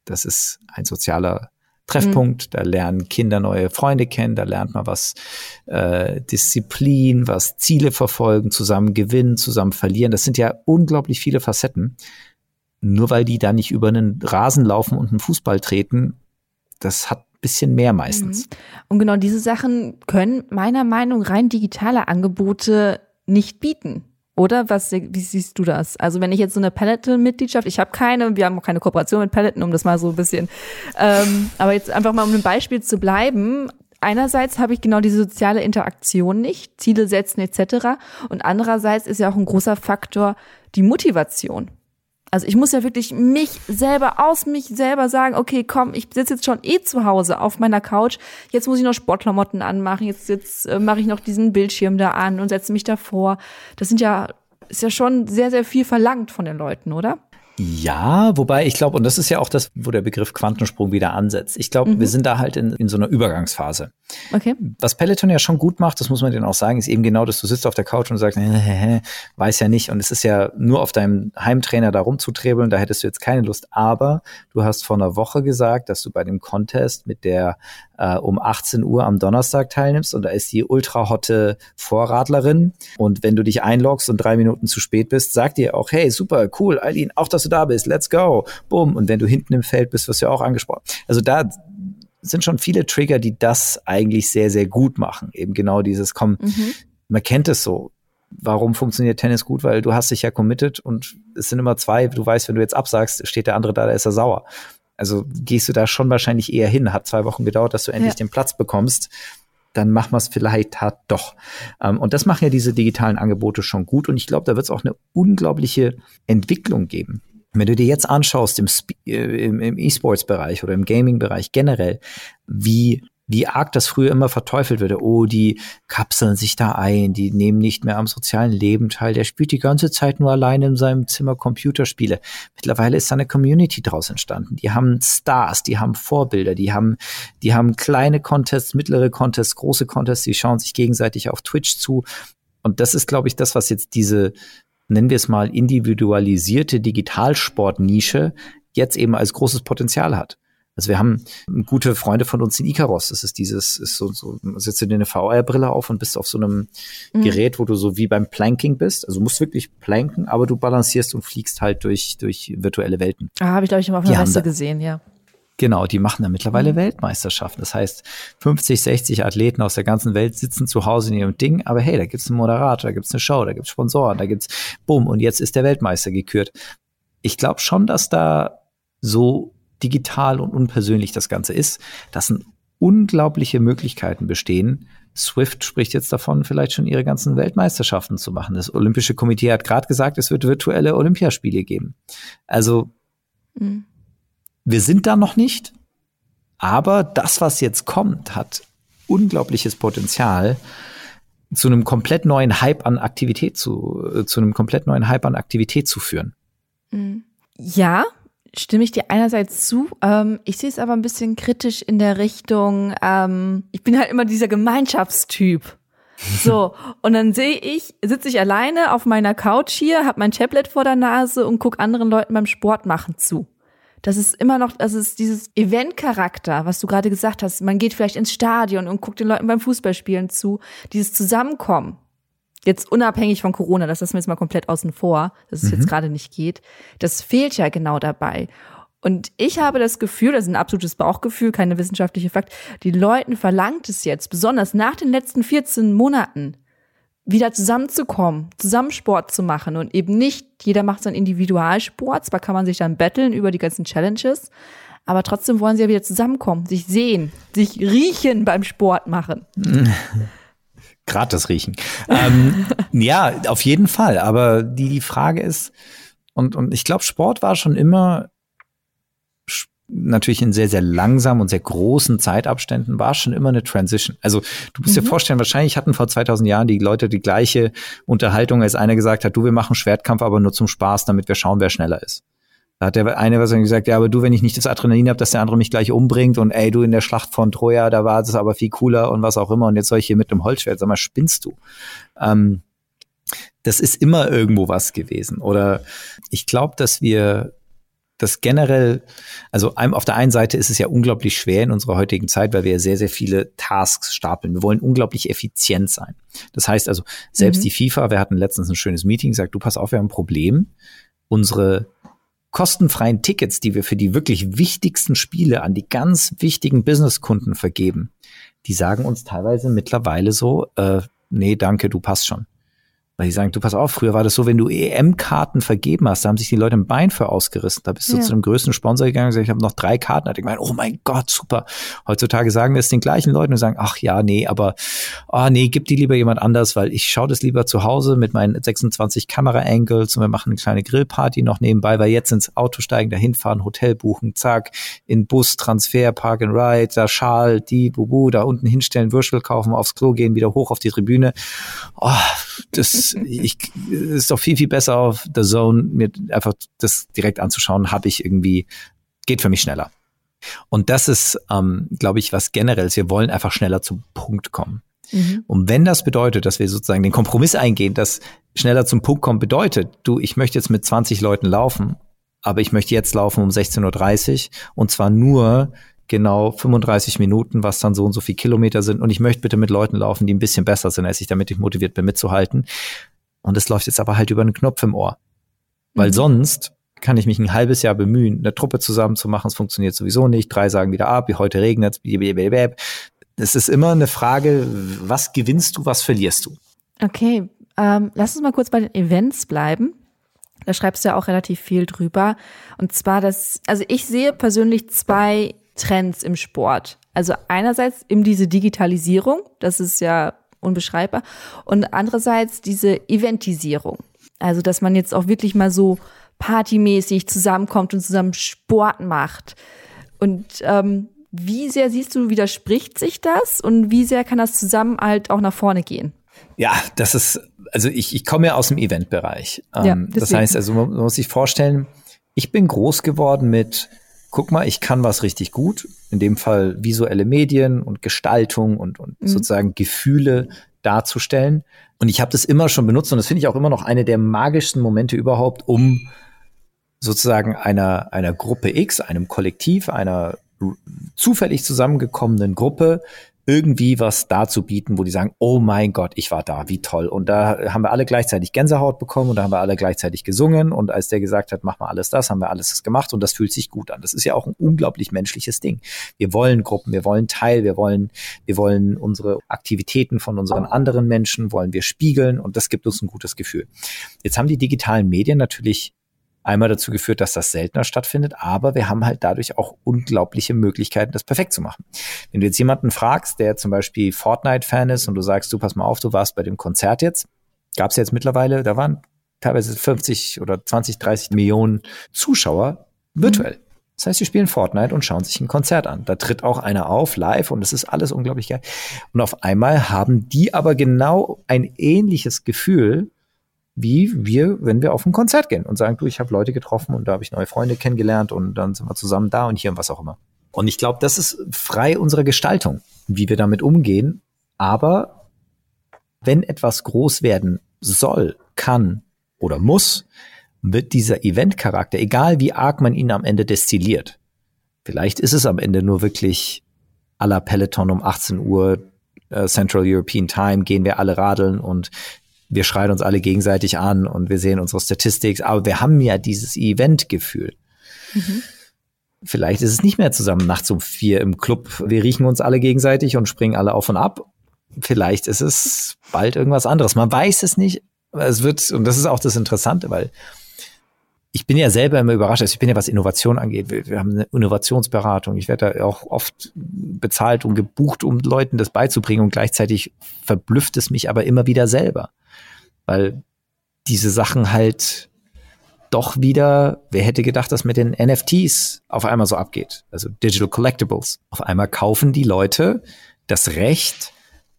Das ist ein sozialer Treffpunkt, mhm. da lernen Kinder neue Freunde kennen, da lernt man was äh, Disziplin, was Ziele verfolgen, zusammen gewinnen, zusammen verlieren. Das sind ja unglaublich viele Facetten. Nur weil die da nicht über einen Rasen laufen und einen Fußball treten, das hat bisschen mehr meistens. Mhm. Und genau diese Sachen können meiner Meinung nach rein digitale Angebote nicht bieten. Oder was, wie siehst du das? Also wenn ich jetzt so eine Peloton-Mitgliedschaft, ich habe keine, wir haben auch keine Kooperation mit Peloton, um das mal so ein bisschen, ähm, aber jetzt einfach mal um ein Beispiel zu bleiben. Einerseits habe ich genau diese soziale Interaktion nicht, Ziele setzen etc. Und andererseits ist ja auch ein großer Faktor die Motivation. Also ich muss ja wirklich mich selber aus mich selber sagen, okay, komm, ich sitze jetzt schon eh zu Hause auf meiner Couch. Jetzt muss ich noch Sportklamotten anmachen. Jetzt, jetzt äh, mache ich noch diesen Bildschirm da an und setze mich davor. Das sind ja, ist ja schon sehr, sehr viel verlangt von den Leuten, oder? Ja, wobei ich glaube, und das ist ja auch das, wo der Begriff Quantensprung wieder ansetzt. Ich glaube, mhm. wir sind da halt in, in so einer Übergangsphase. Okay. Was Peloton ja schon gut macht, das muss man denen auch sagen, ist eben genau, dass du sitzt auf der Couch und sagst, äh, weiß ja nicht. Und es ist ja nur auf deinem Heimtrainer da rumzutrebeln, da hättest du jetzt keine Lust. Aber du hast vor einer Woche gesagt, dass du bei dem Contest mit der äh, um 18 Uhr am Donnerstag teilnimmst und da ist die ultra hotte Vorradlerin und wenn du dich einloggst und drei Minuten zu spät bist, sagt dir auch, hey, super, cool, Eileen, auch dass du da bist, let's go, bumm. Und wenn du hinten im Feld bist, wirst du ja auch angesprochen. Also da sind schon viele Trigger, die das eigentlich sehr, sehr gut machen. Eben genau dieses, komm, mhm. man kennt es so. Warum funktioniert Tennis gut? Weil du hast dich ja committed und es sind immer zwei. Du weißt, wenn du jetzt absagst, steht der andere da, da ist er sauer. Also gehst du da schon wahrscheinlich eher hin. Hat zwei Wochen gedauert, dass du endlich ja. den Platz bekommst. Dann machen wir es vielleicht halt doch. Ähm, und das machen ja diese digitalen Angebote schon gut. Und ich glaube, da wird es auch eine unglaubliche Entwicklung geben. Wenn du dir jetzt anschaust im, äh, im, im E-Sports-Bereich oder im Gaming-Bereich generell, wie, wie arg das früher immer verteufelt wurde. Oh, die kapseln sich da ein, die nehmen nicht mehr am sozialen Leben teil, der spielt die ganze Zeit nur alleine in seinem Zimmer Computerspiele. Mittlerweile ist da eine Community draus entstanden. Die haben Stars, die haben Vorbilder, die haben, die haben kleine Contests, mittlere Contests, große Contests, die schauen sich gegenseitig auf Twitch zu. Und das ist, glaube ich, das, was jetzt diese, nennen wir es mal, individualisierte Digitalsport-Nische jetzt eben als großes Potenzial hat. Also wir haben gute Freunde von uns in Icaros. Das ist dieses, ist so, so setzt du dir eine VR-Brille auf und bist auf so einem mhm. Gerät, wo du so wie beim Planking bist. Also du musst wirklich planken, aber du balancierst und fliegst halt durch, durch virtuelle Welten. Ah, habe ich, glaube ich, mal auf einer Messe gesehen, ja. Genau, die machen da mittlerweile mhm. Weltmeisterschaften. Das heißt, 50, 60 Athleten aus der ganzen Welt sitzen zu Hause in ihrem Ding, aber hey, da gibt's einen Moderator, da gibt's eine Show, da gibt's Sponsoren, da gibt's Bumm und jetzt ist der Weltmeister gekürt. Ich glaube schon, dass da so digital und unpersönlich das Ganze ist, dass unglaubliche Möglichkeiten bestehen. Swift spricht jetzt davon, vielleicht schon ihre ganzen Weltmeisterschaften zu machen. Das Olympische Komitee hat gerade gesagt, es wird virtuelle Olympiaspiele geben. Also mhm. wir sind da noch nicht, aber das, was jetzt kommt, hat unglaubliches Potenzial, zu einem komplett neuen Hype an Aktivität zu, äh, zu einem komplett neuen Hype an Aktivität zu führen. Mhm. Ja, stimme ich dir einerseits zu. Ähm, ich sehe es aber ein bisschen kritisch in der Richtung, ähm, ich bin halt immer dieser Gemeinschaftstyp. So, und dann sehe ich, sitze ich alleine auf meiner Couch hier, habe mein Tablet vor der Nase und gucke anderen Leuten beim Sport machen zu. Das ist immer noch, das ist dieses Event-Charakter, was du gerade gesagt hast. Man geht vielleicht ins Stadion und guckt den Leuten beim Fußballspielen zu. Dieses Zusammenkommen. Jetzt unabhängig von Corona, das lassen wir jetzt mal komplett außen vor, dass es mhm. jetzt gerade nicht geht. Das fehlt ja genau dabei. Und ich habe das Gefühl, das ist ein absolutes Bauchgefühl, keine wissenschaftliche Fakt, die Leuten verlangt es jetzt, besonders nach den letzten 14 Monaten, wieder zusammenzukommen, zusammen Sport zu machen und eben nicht, jeder macht seinen Individualsport, zwar kann man sich dann betteln über die ganzen Challenges, aber trotzdem wollen sie ja wieder zusammenkommen, sich sehen, sich riechen beim Sport machen. Gerade das Riechen. ähm, ja, auf jeden Fall. Aber die, die Frage ist, und, und ich glaube, Sport war schon immer natürlich in sehr, sehr langsamen und sehr großen Zeitabständen war schon immer eine Transition. Also du musst mhm. dir vorstellen, wahrscheinlich hatten vor 2000 Jahren die Leute die gleiche Unterhaltung, als einer gesagt hat, du, wir machen Schwertkampf, aber nur zum Spaß, damit wir schauen, wer schneller ist. Da hat der eine was gesagt, ja, aber du, wenn ich nicht das Adrenalin habe, dass der andere mich gleich umbringt und ey, du in der Schlacht von Troja, da war es aber viel cooler und was auch immer und jetzt soll ich hier mit einem Holzschwert, sag mal, spinnst du? Ähm, das ist immer irgendwo was gewesen. Oder ich glaube, dass wir das generell, also auf der einen Seite ist es ja unglaublich schwer in unserer heutigen Zeit, weil wir ja sehr, sehr viele Tasks stapeln. Wir wollen unglaublich effizient sein. Das heißt also, selbst mhm. die FIFA, wir hatten letztens ein schönes Meeting, sagt, du pass auf, wir haben ein Problem. Unsere kostenfreien Tickets, die wir für die wirklich wichtigsten Spiele an die ganz wichtigen Businesskunden vergeben, die sagen uns teilweise mittlerweile so, äh, nee, danke, du passt schon. Weil die sagen, du pass auf, früher war das so, wenn du EM-Karten vergeben hast, da haben sich die Leute ein Bein für ausgerissen. Da bist du ja. zu dem größten Sponsor gegangen und gesagt, ich habe noch drei Karten. Da ich gemeint, oh mein Gott, super. Heutzutage sagen wir es den gleichen Leuten und sagen, ach ja, nee, aber oh nee, gib die lieber jemand anders, weil ich schaue das lieber zu Hause mit meinen 26 Kamera-Angles und wir machen eine kleine Grillparty noch nebenbei, weil jetzt ins Auto steigen, dahin fahren, Hotel buchen, zack, in Bus, Transfer, Park and Ride, da Schal, die, Bubu, da unten hinstellen, Würstel kaufen, aufs Klo gehen, wieder hoch auf die Tribüne. Oh, das ich, ist doch viel, viel besser auf The Zone, mir einfach das direkt anzuschauen, habe ich irgendwie, geht für mich schneller. Und das ist, ähm, glaube ich, was generell ist. Wir wollen einfach schneller zum Punkt kommen. Mhm. Und wenn das bedeutet, dass wir sozusagen den Kompromiss eingehen, dass schneller zum Punkt kommen bedeutet, du, ich möchte jetzt mit 20 Leuten laufen, aber ich möchte jetzt laufen um 16.30 Uhr und zwar nur genau 35 Minuten, was dann so und so viel Kilometer sind. Und ich möchte bitte mit Leuten laufen, die ein bisschen besser sind, als ich, damit ich motiviert bin, mitzuhalten. Und es läuft jetzt aber halt über einen Knopf im Ohr. Weil mhm. sonst kann ich mich ein halbes Jahr bemühen, eine Truppe zusammenzumachen. Es funktioniert sowieso nicht. Drei sagen wieder ab, wie heute regnet es. Es ist immer eine Frage, was gewinnst du, was verlierst du? Okay, ähm, lass uns mal kurz bei den Events bleiben. Da schreibst du ja auch relativ viel drüber. Und zwar, dass, also ich sehe persönlich zwei Trends im Sport. Also einerseits eben diese Digitalisierung, das ist ja unbeschreibbar, und andererseits diese Eventisierung. Also, dass man jetzt auch wirklich mal so partymäßig zusammenkommt und zusammen Sport macht. Und ähm, Wie sehr siehst du, widerspricht sich das und wie sehr kann das zusammen halt auch nach vorne gehen? Ja, das ist, also ich, ich komme ja aus dem Eventbereich. Ja, ähm, das heißt, also man muss sich vorstellen, ich bin groß geworden mit, guck mal, ich kann was richtig gut. In dem Fall visuelle Medien und Gestaltung und, und mhm. sozusagen Gefühle darzustellen. Und ich habe das immer schon benutzt und das finde ich auch immer noch eine der magischsten Momente überhaupt, um sozusagen einer, einer Gruppe X, einem Kollektiv, einer zufällig zusammengekommenen Gruppe irgendwie was dazu bieten, wo die sagen, oh mein Gott, ich war da, wie toll. Und da haben wir alle gleichzeitig Gänsehaut bekommen und da haben wir alle gleichzeitig gesungen. Und als der gesagt hat, mach mal alles das, haben wir alles das gemacht und das fühlt sich gut an. Das ist ja auch ein unglaublich menschliches Ding. Wir wollen Gruppen, wir wollen Teil, wir wollen, wir wollen unsere Aktivitäten von unseren anderen Menschen, wollen wir spiegeln und das gibt uns ein gutes Gefühl. Jetzt haben die digitalen Medien natürlich einmal dazu geführt, dass das seltener stattfindet, aber wir haben halt dadurch auch unglaubliche Möglichkeiten, das perfekt zu machen. Wenn du jetzt jemanden fragst, der zum Beispiel Fortnite-Fan ist und du sagst, du pass mal auf, du warst bei dem Konzert jetzt, gab es jetzt mittlerweile, da waren teilweise 50 oder 20, 30 Millionen Zuschauer virtuell. Mhm. Das heißt, sie spielen Fortnite und schauen sich ein Konzert an. Da tritt auch einer auf, live, und es ist alles unglaublich geil. Und auf einmal haben die aber genau ein ähnliches Gefühl wie wir, wenn wir auf ein Konzert gehen und sagen, du, ich habe Leute getroffen und da habe ich neue Freunde kennengelernt und dann sind wir zusammen da und hier und was auch immer. Und ich glaube, das ist frei unserer Gestaltung, wie wir damit umgehen. Aber wenn etwas groß werden soll, kann oder muss, wird dieser Event-Charakter, egal wie arg man ihn am Ende destilliert, vielleicht ist es am Ende nur wirklich à la Peloton um 18 Uhr äh, Central European Time, gehen wir alle radeln und wir schreien uns alle gegenseitig an und wir sehen unsere Statistik, aber wir haben ja dieses Event-Gefühl. Mhm. Vielleicht ist es nicht mehr zusammen nachts um vier im Club. Wir riechen uns alle gegenseitig und springen alle auf und ab. Vielleicht ist es bald irgendwas anderes. Man weiß es nicht. Es wird, und das ist auch das Interessante, weil ich bin ja selber immer überrascht. Also ich bin ja, was Innovation angeht. Wir, wir haben eine Innovationsberatung. Ich werde da auch oft bezahlt und gebucht, um Leuten das beizubringen. Und gleichzeitig verblüfft es mich aber immer wieder selber weil diese Sachen halt doch wieder, wer hätte gedacht, dass mit den NFTs auf einmal so abgeht, also Digital Collectibles. Auf einmal kaufen die Leute das Recht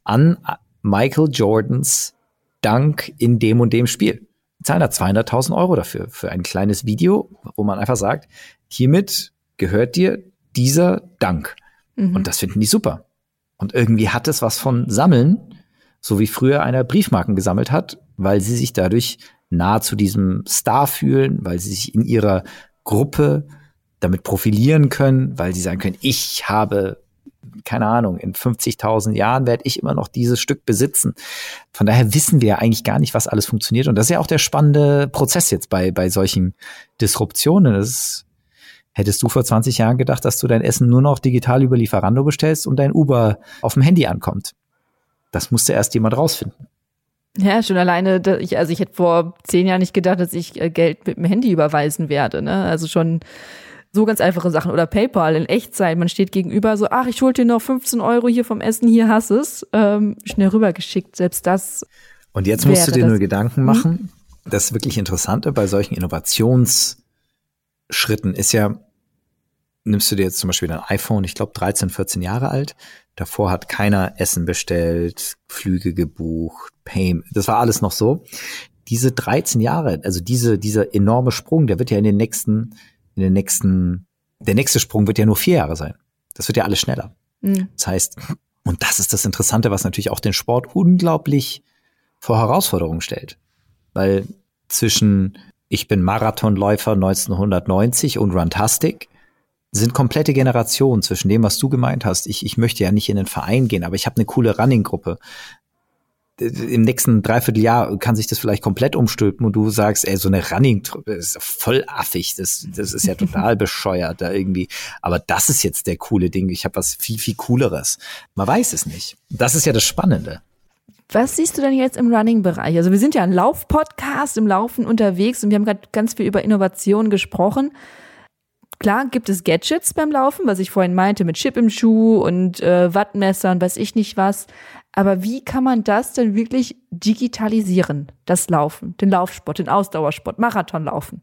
an Michael Jordans Dank in dem und dem Spiel. Zahlen da 200.000 Euro dafür, für ein kleines Video, wo man einfach sagt, hiermit gehört dir dieser Dank. Mhm. Und das finden die super. Und irgendwie hat es was von Sammeln, so wie früher einer Briefmarken gesammelt hat, weil sie sich dadurch nah zu diesem Star fühlen, weil sie sich in ihrer Gruppe damit profilieren können, weil sie sagen können, ich habe keine Ahnung, in 50.000 Jahren werde ich immer noch dieses Stück besitzen. Von daher wissen wir ja eigentlich gar nicht, was alles funktioniert. Und das ist ja auch der spannende Prozess jetzt bei, bei solchen Disruptionen. Das ist, hättest du vor 20 Jahren gedacht, dass du dein Essen nur noch digital über Lieferando bestellst und dein Uber auf dem Handy ankommt. Das musste erst jemand rausfinden. Ja, schon alleine, ich, also ich hätte vor zehn Jahren nicht gedacht, dass ich äh, Geld mit dem Handy überweisen werde. Ne? Also schon so ganz einfache Sachen. Oder PayPal in Echtzeit. Man steht gegenüber so, ach, ich hol dir noch 15 Euro hier vom Essen, hier hast es. Ähm, schnell rübergeschickt. Selbst das. Und jetzt musst du dir nur Gedanken hm? machen. Hm? Das wirklich Interessante bei solchen Innovationsschritten ist ja, nimmst du dir jetzt zum Beispiel dein iPhone, ich glaube 13, 14 Jahre alt, davor hat keiner Essen bestellt, Flüge gebucht, Payment, das war alles noch so. Diese 13 Jahre, also diese, dieser enorme Sprung, der wird ja in den nächsten, in den nächsten, der nächste Sprung wird ja nur vier Jahre sein. Das wird ja alles schneller. Mhm. Das heißt, und das ist das Interessante, was natürlich auch den Sport unglaublich vor Herausforderungen stellt. Weil zwischen ich bin Marathonläufer 1990 und Runtastic sind komplette Generationen zwischen dem, was du gemeint hast. Ich, ich möchte ja nicht in den Verein gehen, aber ich habe eine coole Running-Gruppe. Im nächsten Dreivierteljahr kann sich das vielleicht komplett umstülpen und du sagst, ey, so eine Running-Truppe ist voll affig, das, das ist ja total bescheuert da irgendwie. Aber das ist jetzt der coole Ding. Ich habe was viel, viel cooleres. Man weiß es nicht. Das ist ja das Spannende. Was siehst du denn jetzt im Running-Bereich? Also wir sind ja ein Lauf-Podcast im Laufen unterwegs und wir haben gerade ganz viel über Innovation gesprochen. Klar gibt es Gadgets beim Laufen, was ich vorhin meinte, mit Chip im Schuh und äh, Wattmessern, weiß ich nicht was. Aber wie kann man das denn wirklich digitalisieren, das Laufen, den Laufsport, den Ausdauersport, Marathonlaufen?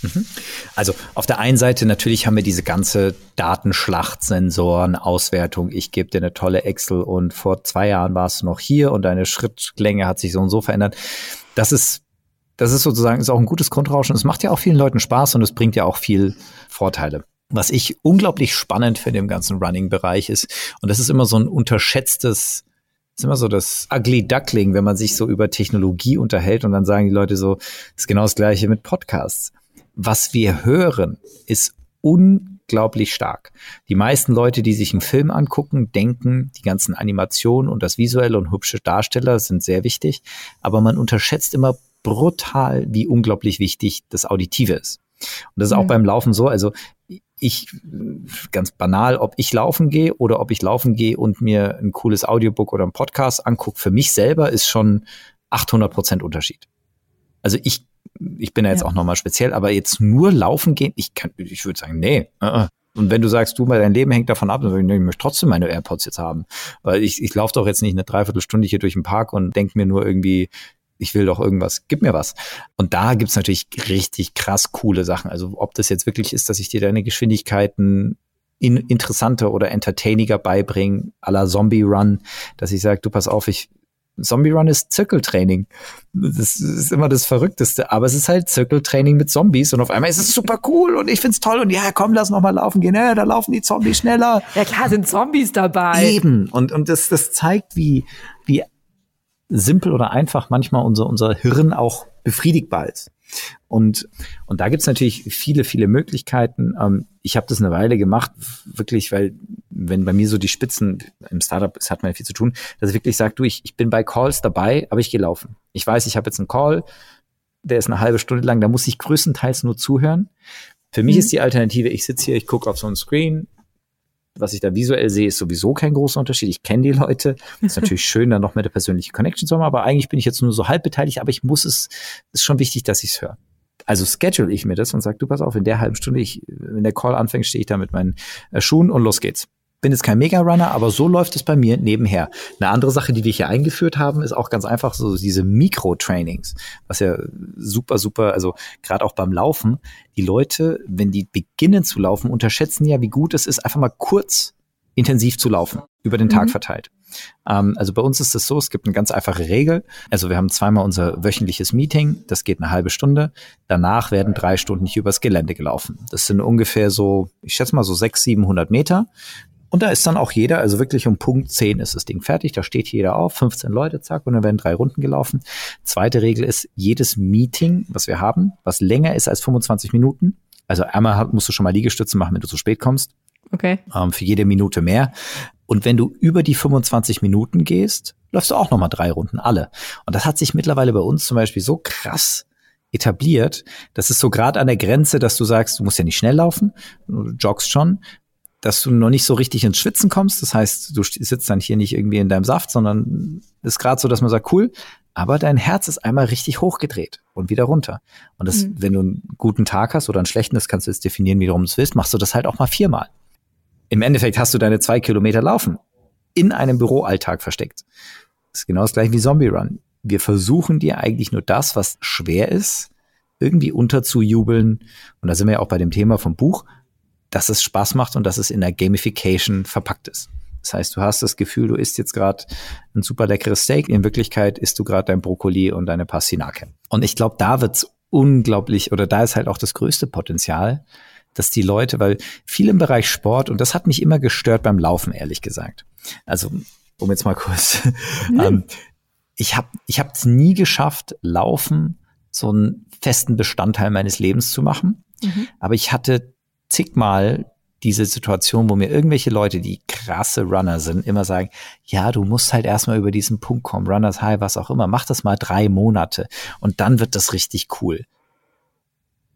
Mhm. Also auf der einen Seite natürlich haben wir diese ganze Datenschlacht, Sensoren, Auswertung. Ich gebe dir eine tolle Excel und vor zwei Jahren warst du noch hier und deine Schrittlänge hat sich so und so verändert. Das ist das ist sozusagen ist auch ein gutes Grundrauschen. Es macht ja auch vielen Leuten Spaß und es bringt ja auch viel Vorteile. Was ich unglaublich spannend finde im ganzen Running-Bereich ist, und das ist immer so ein unterschätztes ist immer so das Ugly Duckling, wenn man sich so über Technologie unterhält und dann sagen die Leute so, ist genau das gleiche mit Podcasts was wir hören, ist unglaublich stark. Die meisten Leute, die sich einen Film angucken, denken, die ganzen Animationen und das Visuelle und hübsche Darsteller sind sehr wichtig, aber man unterschätzt immer brutal, wie unglaublich wichtig das Auditive ist. Und das ist mhm. auch beim Laufen so. Also ich, ganz banal, ob ich laufen gehe oder ob ich laufen gehe und mir ein cooles Audiobook oder ein Podcast angucke, für mich selber ist schon 800 Prozent Unterschied. Also ich ich bin ja jetzt ja. auch nochmal speziell, aber jetzt nur laufen gehen, ich kann, ich würde sagen, nee. Uh Und wenn du sagst, du, dein Leben hängt davon ab, dann sage ich, nee, ich möchte trotzdem meine AirPods jetzt haben. Weil ich, ich laufe doch jetzt nicht eine Dreiviertelstunde hier durch den Park und denke mir nur irgendwie, ich will doch irgendwas, gib mir was. Und da gibt's natürlich richtig krass coole Sachen. Also ob das jetzt wirklich ist, dass ich dir deine Geschwindigkeiten in, interessanter oder entertainiger beibringe, à la Zombie Run, dass ich sage, du pass auf, ich Zombie Run ist Zirkeltraining. Das ist immer das Verrückteste. Aber es ist halt Zirkeltraining mit Zombies und auf einmal ist es super cool und ich find's toll und ja, komm, lass noch mal laufen gehen. Ja, da laufen die Zombies schneller. Ja klar, sind Zombies dabei. Eben. Und, und das, das zeigt, wie, wie simpel oder einfach manchmal unser, unser Hirn auch befriedigbar ist. Und, und da gibt's natürlich viele, viele Möglichkeiten. Ähm, ich habe das eine Weile gemacht, wirklich, weil wenn bei mir so die Spitzen im Startup, es hat man ja viel zu tun, dass ich wirklich sage, du, ich, ich bin bei Calls dabei, aber ich gehe laufen. Ich weiß, ich habe jetzt einen Call, der ist eine halbe Stunde lang, da muss ich größtenteils nur zuhören. Für mich mhm. ist die Alternative, ich sitze hier, ich gucke auf so ein Screen, was ich da visuell sehe, ist sowieso kein großer Unterschied. Ich kenne die Leute. Ist natürlich schön, dann noch mehr der persönliche Connection zu haben, aber eigentlich bin ich jetzt nur so halb beteiligt, aber ich muss es, ist schon wichtig, dass ich es höre. Also schedule ich mir das und sage, du pass auf, in der halben Stunde, ich, wenn der Call anfängt, stehe ich da mit meinen äh, Schuhen und los geht's bin jetzt kein Mega-Runner, aber so läuft es bei mir nebenher. Eine andere Sache, die wir hier eingeführt haben, ist auch ganz einfach so diese Mikro-Trainings, was ja super, super, also gerade auch beim Laufen, die Leute, wenn die beginnen zu laufen, unterschätzen ja, wie gut es ist, einfach mal kurz intensiv zu laufen, über den Tag mhm. verteilt. Ähm, also bei uns ist es so, es gibt eine ganz einfache Regel. Also wir haben zweimal unser wöchentliches Meeting, das geht eine halbe Stunde. Danach werden drei Stunden hier übers Gelände gelaufen. Das sind ungefähr so, ich schätze mal so sechs, siebenhundert Meter. Und da ist dann auch jeder, also wirklich um Punkt 10 ist das Ding fertig, da steht jeder auf, 15 Leute, zack, und dann werden drei Runden gelaufen. Zweite Regel ist, jedes Meeting, was wir haben, was länger ist als 25 Minuten, also einmal musst du schon mal Liegestütze machen, wenn du zu spät kommst. Okay. Ähm, für jede Minute mehr. Und wenn du über die 25 Minuten gehst, läufst du auch nochmal drei Runden, alle. Und das hat sich mittlerweile bei uns zum Beispiel so krass etabliert, das ist so gerade an der Grenze, dass du sagst, du musst ja nicht schnell laufen, du joggst schon, dass du noch nicht so richtig ins Schwitzen kommst. Das heißt, du sitzt dann hier nicht irgendwie in deinem Saft, sondern ist gerade so, dass man sagt, cool, aber dein Herz ist einmal richtig hochgedreht und wieder runter. Und das, mhm. wenn du einen guten Tag hast oder einen schlechten, das kannst du jetzt definieren, wie du es willst, machst du das halt auch mal viermal. Im Endeffekt hast du deine zwei Kilometer laufen in einem Büroalltag versteckt. Das ist genau das gleiche wie Zombie Run. Wir versuchen dir eigentlich nur das, was schwer ist, irgendwie unterzujubeln. Und da sind wir ja auch bei dem Thema vom Buch dass es Spaß macht und dass es in der Gamification verpackt ist. Das heißt, du hast das Gefühl, du isst jetzt gerade ein super leckeres Steak. In Wirklichkeit isst du gerade dein Brokkoli und deine Pastinake. Und ich glaube, da wird's unglaublich, oder da ist halt auch das größte Potenzial, dass die Leute, weil viel im Bereich Sport, und das hat mich immer gestört beim Laufen, ehrlich gesagt. Also, um jetzt mal kurz, mhm. ähm, ich habe ich es nie geschafft, Laufen so einen festen Bestandteil meines Lebens zu machen. Mhm. Aber ich hatte zigmal diese Situation, wo mir irgendwelche Leute, die krasse Runner sind, immer sagen, ja, du musst halt erstmal über diesen Punkt kommen, Runners High, was auch immer, mach das mal drei Monate und dann wird das richtig cool.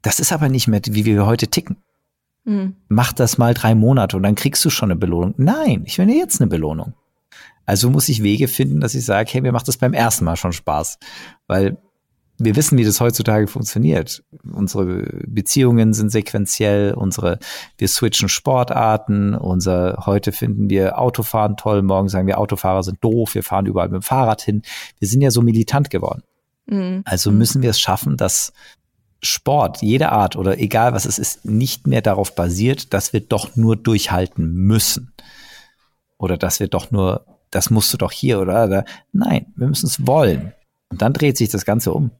Das ist aber nicht mehr, wie wir heute ticken. Mhm. Mach das mal drei Monate und dann kriegst du schon eine Belohnung. Nein, ich will jetzt eine Belohnung. Also muss ich Wege finden, dass ich sage, hey, mir macht das beim ersten Mal schon Spaß. Weil wir wissen, wie das heutzutage funktioniert. Unsere Beziehungen sind sequenziell, unsere, wir switchen Sportarten, unser, heute finden wir Autofahren toll, morgen sagen wir Autofahrer sind doof, wir fahren überall mit dem Fahrrad hin. Wir sind ja so militant geworden. Mhm. Also müssen wir es schaffen, dass Sport, jede Art oder egal was es ist, nicht mehr darauf basiert, dass wir doch nur durchhalten müssen. Oder dass wir doch nur, das musst du doch hier oder da. Nein, wir müssen es wollen. Und dann dreht sich das Ganze um.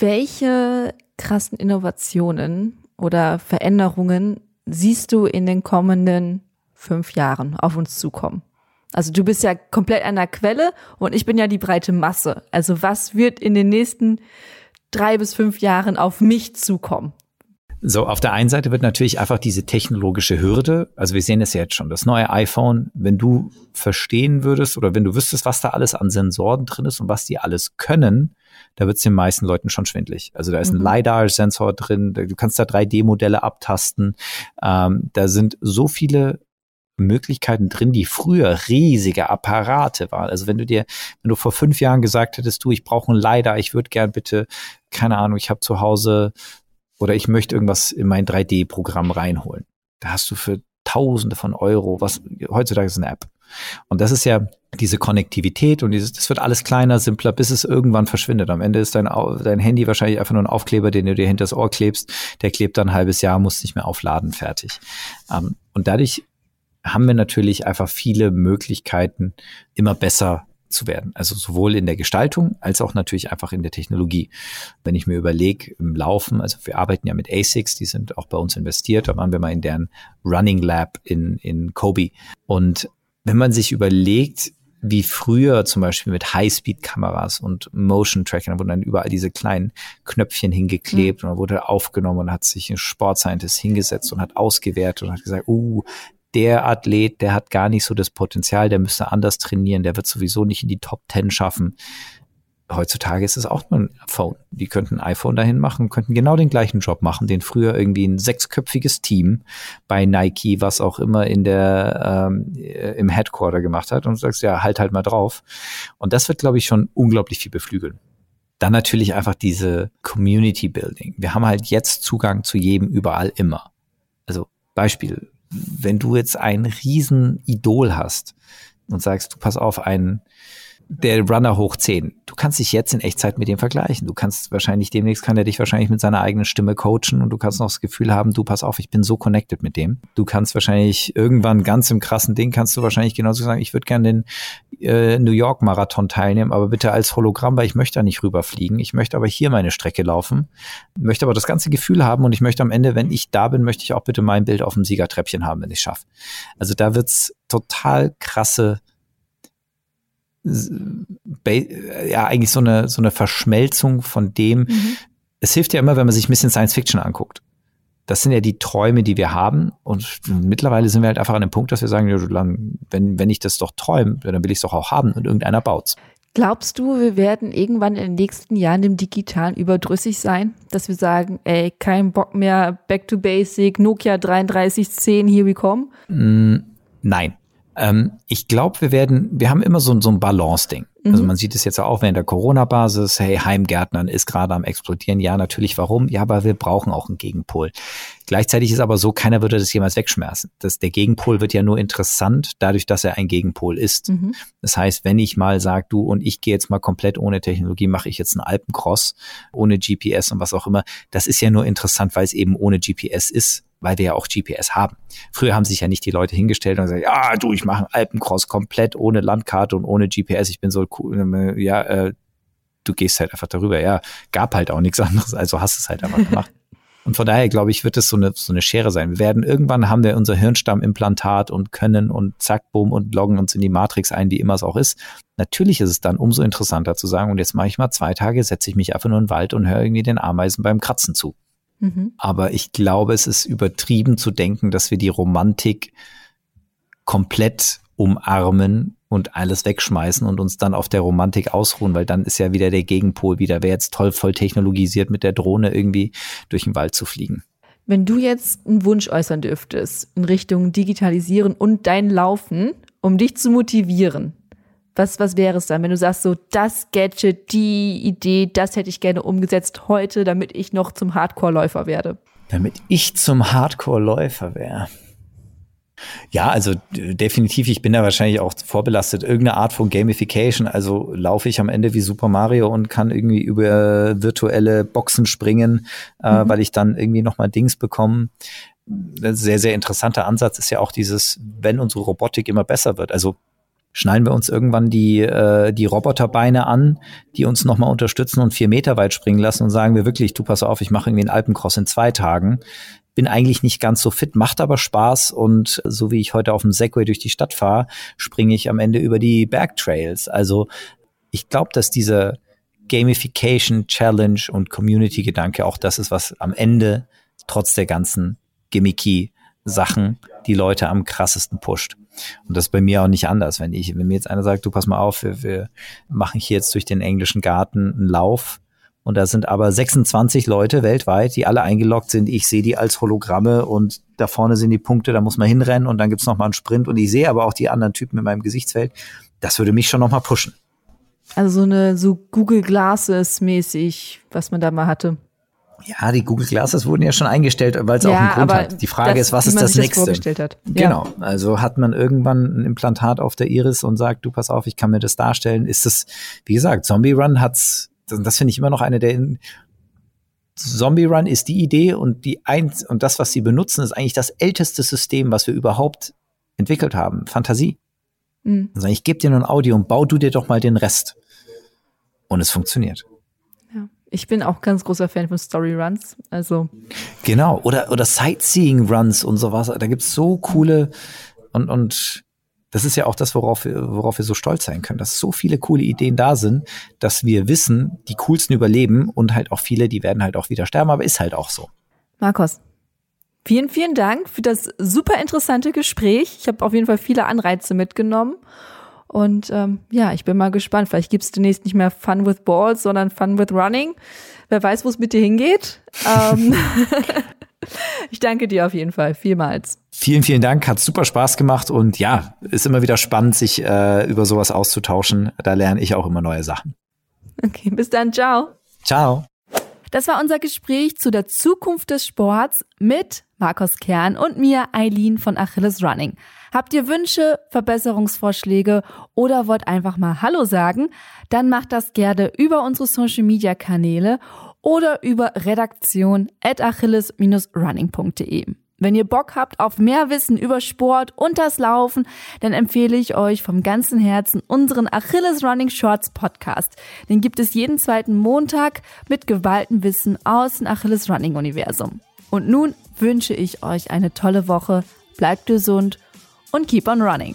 Welche krassen Innovationen oder Veränderungen siehst du in den kommenden fünf Jahren auf uns zukommen? Also du bist ja komplett an der Quelle und ich bin ja die breite Masse. Also was wird in den nächsten drei bis fünf Jahren auf mich zukommen? So, auf der einen Seite wird natürlich einfach diese technologische Hürde, also wir sehen es ja jetzt schon, das neue iPhone, wenn du verstehen würdest oder wenn du wüsstest, was da alles an Sensoren drin ist und was die alles können, da wird es den meisten Leuten schon schwindlig. Also da ist ein mhm. LiDAR-Sensor drin, du kannst da 3D-Modelle abtasten, ähm, da sind so viele Möglichkeiten drin, die früher riesige Apparate waren. Also wenn du dir, wenn du vor fünf Jahren gesagt hättest, du, ich brauche einen LiDAR, ich würde gern bitte, keine Ahnung, ich habe zu Hause oder ich möchte irgendwas in mein 3D-Programm reinholen. Da hast du für Tausende von Euro, was heutzutage ist eine App. Und das ist ja diese Konnektivität und dieses, das wird alles kleiner, simpler, bis es irgendwann verschwindet. Am Ende ist dein, dein Handy wahrscheinlich einfach nur ein Aufkleber, den du dir hinters Ohr klebst. Der klebt dann ein halbes Jahr, muss nicht mehr aufladen, fertig. Um, ähm, und dadurch haben wir natürlich einfach viele Möglichkeiten, immer besser zu werden. Also sowohl in der Gestaltung als auch natürlich einfach in der Technologie. Wenn ich mir überlege, im Laufen, also wir arbeiten ja mit ASICs, die sind auch bei uns investiert, da waren wir mal in deren Running Lab in, in Kobe. Und wenn man sich überlegt, wie früher zum Beispiel mit Highspeed-Kameras und Motion-Tracking, da wurden dann überall diese kleinen Knöpfchen hingeklebt mhm. und dann wurde aufgenommen und hat sich ein Sportscientist hingesetzt und hat ausgewertet und hat gesagt, uh, der Athlet, der hat gar nicht so das Potenzial, der müsste anders trainieren, der wird sowieso nicht in die Top Ten schaffen. Heutzutage ist es auch nur ein Phone. Die könnten ein iPhone dahin machen, könnten genau den gleichen Job machen, den früher irgendwie ein sechsköpfiges Team bei Nike, was auch immer in der ähm, äh, im Headquarter gemacht hat und du sagst ja halt halt mal drauf. Und das wird, glaube ich, schon unglaublich viel beflügeln. Dann natürlich einfach diese Community Building. Wir haben halt jetzt Zugang zu jedem überall immer. Also Beispiel, wenn du jetzt ein Riesenidol hast und sagst, du pass auf, ein der Runner hoch 10. Du kannst dich jetzt in Echtzeit mit dem vergleichen. Du kannst wahrscheinlich demnächst kann er dich wahrscheinlich mit seiner eigenen Stimme coachen und du kannst noch das Gefühl haben, du pass auf, ich bin so connected mit dem. Du kannst wahrscheinlich irgendwann ganz im krassen Ding kannst du wahrscheinlich genauso sagen, ich würde gerne den äh, New York Marathon teilnehmen, aber bitte als Hologramm, weil ich möchte da nicht rüberfliegen. Ich möchte aber hier meine Strecke laufen, möchte aber das ganze Gefühl haben und ich möchte am Ende, wenn ich da bin, möchte ich auch bitte mein Bild auf dem Siegertreppchen haben, wenn ich schaffe. Also da wird's total krasse ja eigentlich so eine so eine Verschmelzung von dem. Mhm. Es hilft ja immer, wenn man sich ein bisschen Science Fiction anguckt. Das sind ja die Träume, die wir haben. Und mittlerweile sind wir halt einfach an dem Punkt, dass wir sagen, wenn, wenn ich das doch träume, dann will ich es doch auch haben und irgendeiner baut's. Glaubst du, wir werden irgendwann in den nächsten Jahren dem Digitalen überdrüssig sein? Dass wir sagen, ey, kein Bock mehr, back to basic, Nokia 3310, here we come? Mm, nein. Ähm, ich glaube, wir werden, wir haben immer so, so ein Balance-Ding. Also mhm. Also man sieht es jetzt auch während der Corona-Basis, hey, Heimgärtnern ist gerade am explodieren. Ja, natürlich, warum? Ja, aber wir brauchen auch einen Gegenpol. Gleichzeitig ist aber so, keiner würde das jemals wegschmerzen. Das, der Gegenpol wird ja nur interessant, dadurch, dass er ein Gegenpol ist. Mhm. Das heißt, wenn ich mal sage, du und ich gehe jetzt mal komplett ohne Technologie, mache ich jetzt einen Alpencross ohne GPS und was auch immer, das ist ja nur interessant, weil es eben ohne GPS ist weil wir ja auch GPS haben. Früher haben sich ja nicht die Leute hingestellt und gesagt, ja, du, ich mache einen Alpencross komplett ohne Landkarte und ohne GPS, ich bin so cool, ja, äh, du gehst halt einfach darüber. Ja, gab halt auch nichts anderes, also hast es halt einfach gemacht. Und von daher, glaube ich, wird es so eine, so eine Schere sein. Wir werden irgendwann haben wir unser Hirnstammimplantat und können und zack, boom und loggen uns in die Matrix ein, wie immer es auch ist. Natürlich ist es dann umso interessanter zu sagen, und jetzt mache ich mal zwei Tage, setze ich mich einfach nur in den Wald und höre irgendwie den Ameisen beim Kratzen zu. Mhm. Aber ich glaube, es ist übertrieben zu denken, dass wir die Romantik komplett umarmen und alles wegschmeißen und uns dann auf der Romantik ausruhen, weil dann ist ja wieder der Gegenpol wieder, wäre jetzt toll voll technologisiert mit der Drohne irgendwie durch den Wald zu fliegen. Wenn du jetzt einen Wunsch äußern dürftest in Richtung Digitalisieren und dein Laufen, um dich zu motivieren, was, was wäre es dann, wenn du sagst, so das Gadget, die Idee, das hätte ich gerne umgesetzt heute, damit ich noch zum Hardcore-Läufer werde? Damit ich zum Hardcore-Läufer wäre. Ja, also definitiv, ich bin da wahrscheinlich auch vorbelastet. Irgendeine Art von Gamification. Also laufe ich am Ende wie Super Mario und kann irgendwie über virtuelle Boxen springen, äh, mhm. weil ich dann irgendwie nochmal Dings bekomme. Ein sehr, sehr interessanter Ansatz ist ja auch dieses, wenn unsere Robotik immer besser wird. Also schnallen wir uns irgendwann die, äh, die Roboterbeine an, die uns nochmal unterstützen und vier Meter weit springen lassen und sagen wir wirklich, du pass auf, ich mache irgendwie einen Alpencross in zwei Tagen bin eigentlich nicht ganz so fit, macht aber Spaß und so wie ich heute auf dem Segway durch die Stadt fahre, springe ich am Ende über die Bergtrails. Also ich glaube, dass diese Gamification, Challenge und Community-Gedanke auch das ist, was am Ende trotz der ganzen gimmicky Sachen die Leute am krassesten pusht. Und das ist bei mir auch nicht anders. Wenn ich, wenn mir jetzt einer sagt, du pass mal auf, wir, wir machen hier jetzt durch den englischen Garten einen Lauf, und da sind aber 26 Leute weltweit, die alle eingeloggt sind. Ich sehe die als Hologramme und da vorne sind die Punkte, da muss man hinrennen und dann gibt's noch mal einen Sprint und ich sehe aber auch die anderen Typen in meinem Gesichtsfeld. Das würde mich schon noch mal pushen. Also so eine so Google Glasses mäßig, was man da mal hatte. Ja, die Google Glasses wurden ja schon eingestellt, weil es ja, auch einen Grund hat. Die Frage das, ist, was ist das nächste? Das genau. Ja. Also hat man irgendwann ein Implantat auf der Iris und sagt, du pass auf, ich kann mir das darstellen. Ist das, wie gesagt, Zombie Run hat's das finde ich immer noch eine der Zombie Run ist die Idee und die eins und das, was sie benutzen, ist eigentlich das älteste System, was wir überhaupt entwickelt haben. Fantasie. Mhm. Also ich gebe dir nur ein Audio und bau du dir doch mal den Rest. Und es funktioniert. Ich bin auch ganz großer Fan von Story Runs. Also. Genau. Oder, oder Sightseeing Runs und sowas. Da gibt's so coole und, und das ist ja auch das, worauf wir, worauf wir so stolz sein können, dass so viele coole Ideen da sind, dass wir wissen, die coolsten überleben und halt auch viele, die werden halt auch wieder sterben, aber ist halt auch so. Markus, vielen, vielen Dank für das super interessante Gespräch. Ich habe auf jeden Fall viele Anreize mitgenommen. Und ähm, ja, ich bin mal gespannt. Vielleicht gibt's demnächst nicht mehr Fun with Balls, sondern Fun with Running. Wer weiß, wo es mit dir hingeht. ähm, ich danke dir auf jeden Fall vielmals. Vielen, vielen Dank. Hat super Spaß gemacht und ja, ist immer wieder spannend, sich äh, über sowas auszutauschen. Da lerne ich auch immer neue Sachen. Okay, bis dann. Ciao. Ciao. Das war unser Gespräch zu der Zukunft des Sports mit Markus Kern und mir, Eileen von Achilles Running. Habt ihr Wünsche, Verbesserungsvorschläge oder wollt einfach mal Hallo sagen? Dann macht das gerne über unsere Social Media Kanäle oder über redaktion at achilles-running.de. Wenn ihr Bock habt auf mehr Wissen über Sport und das Laufen, dann empfehle ich euch vom ganzen Herzen unseren Achilles Running Shorts Podcast. Den gibt es jeden zweiten Montag mit gewaltem Wissen aus dem Achilles Running Universum. Und nun wünsche ich euch eine tolle Woche, bleibt gesund und keep on running.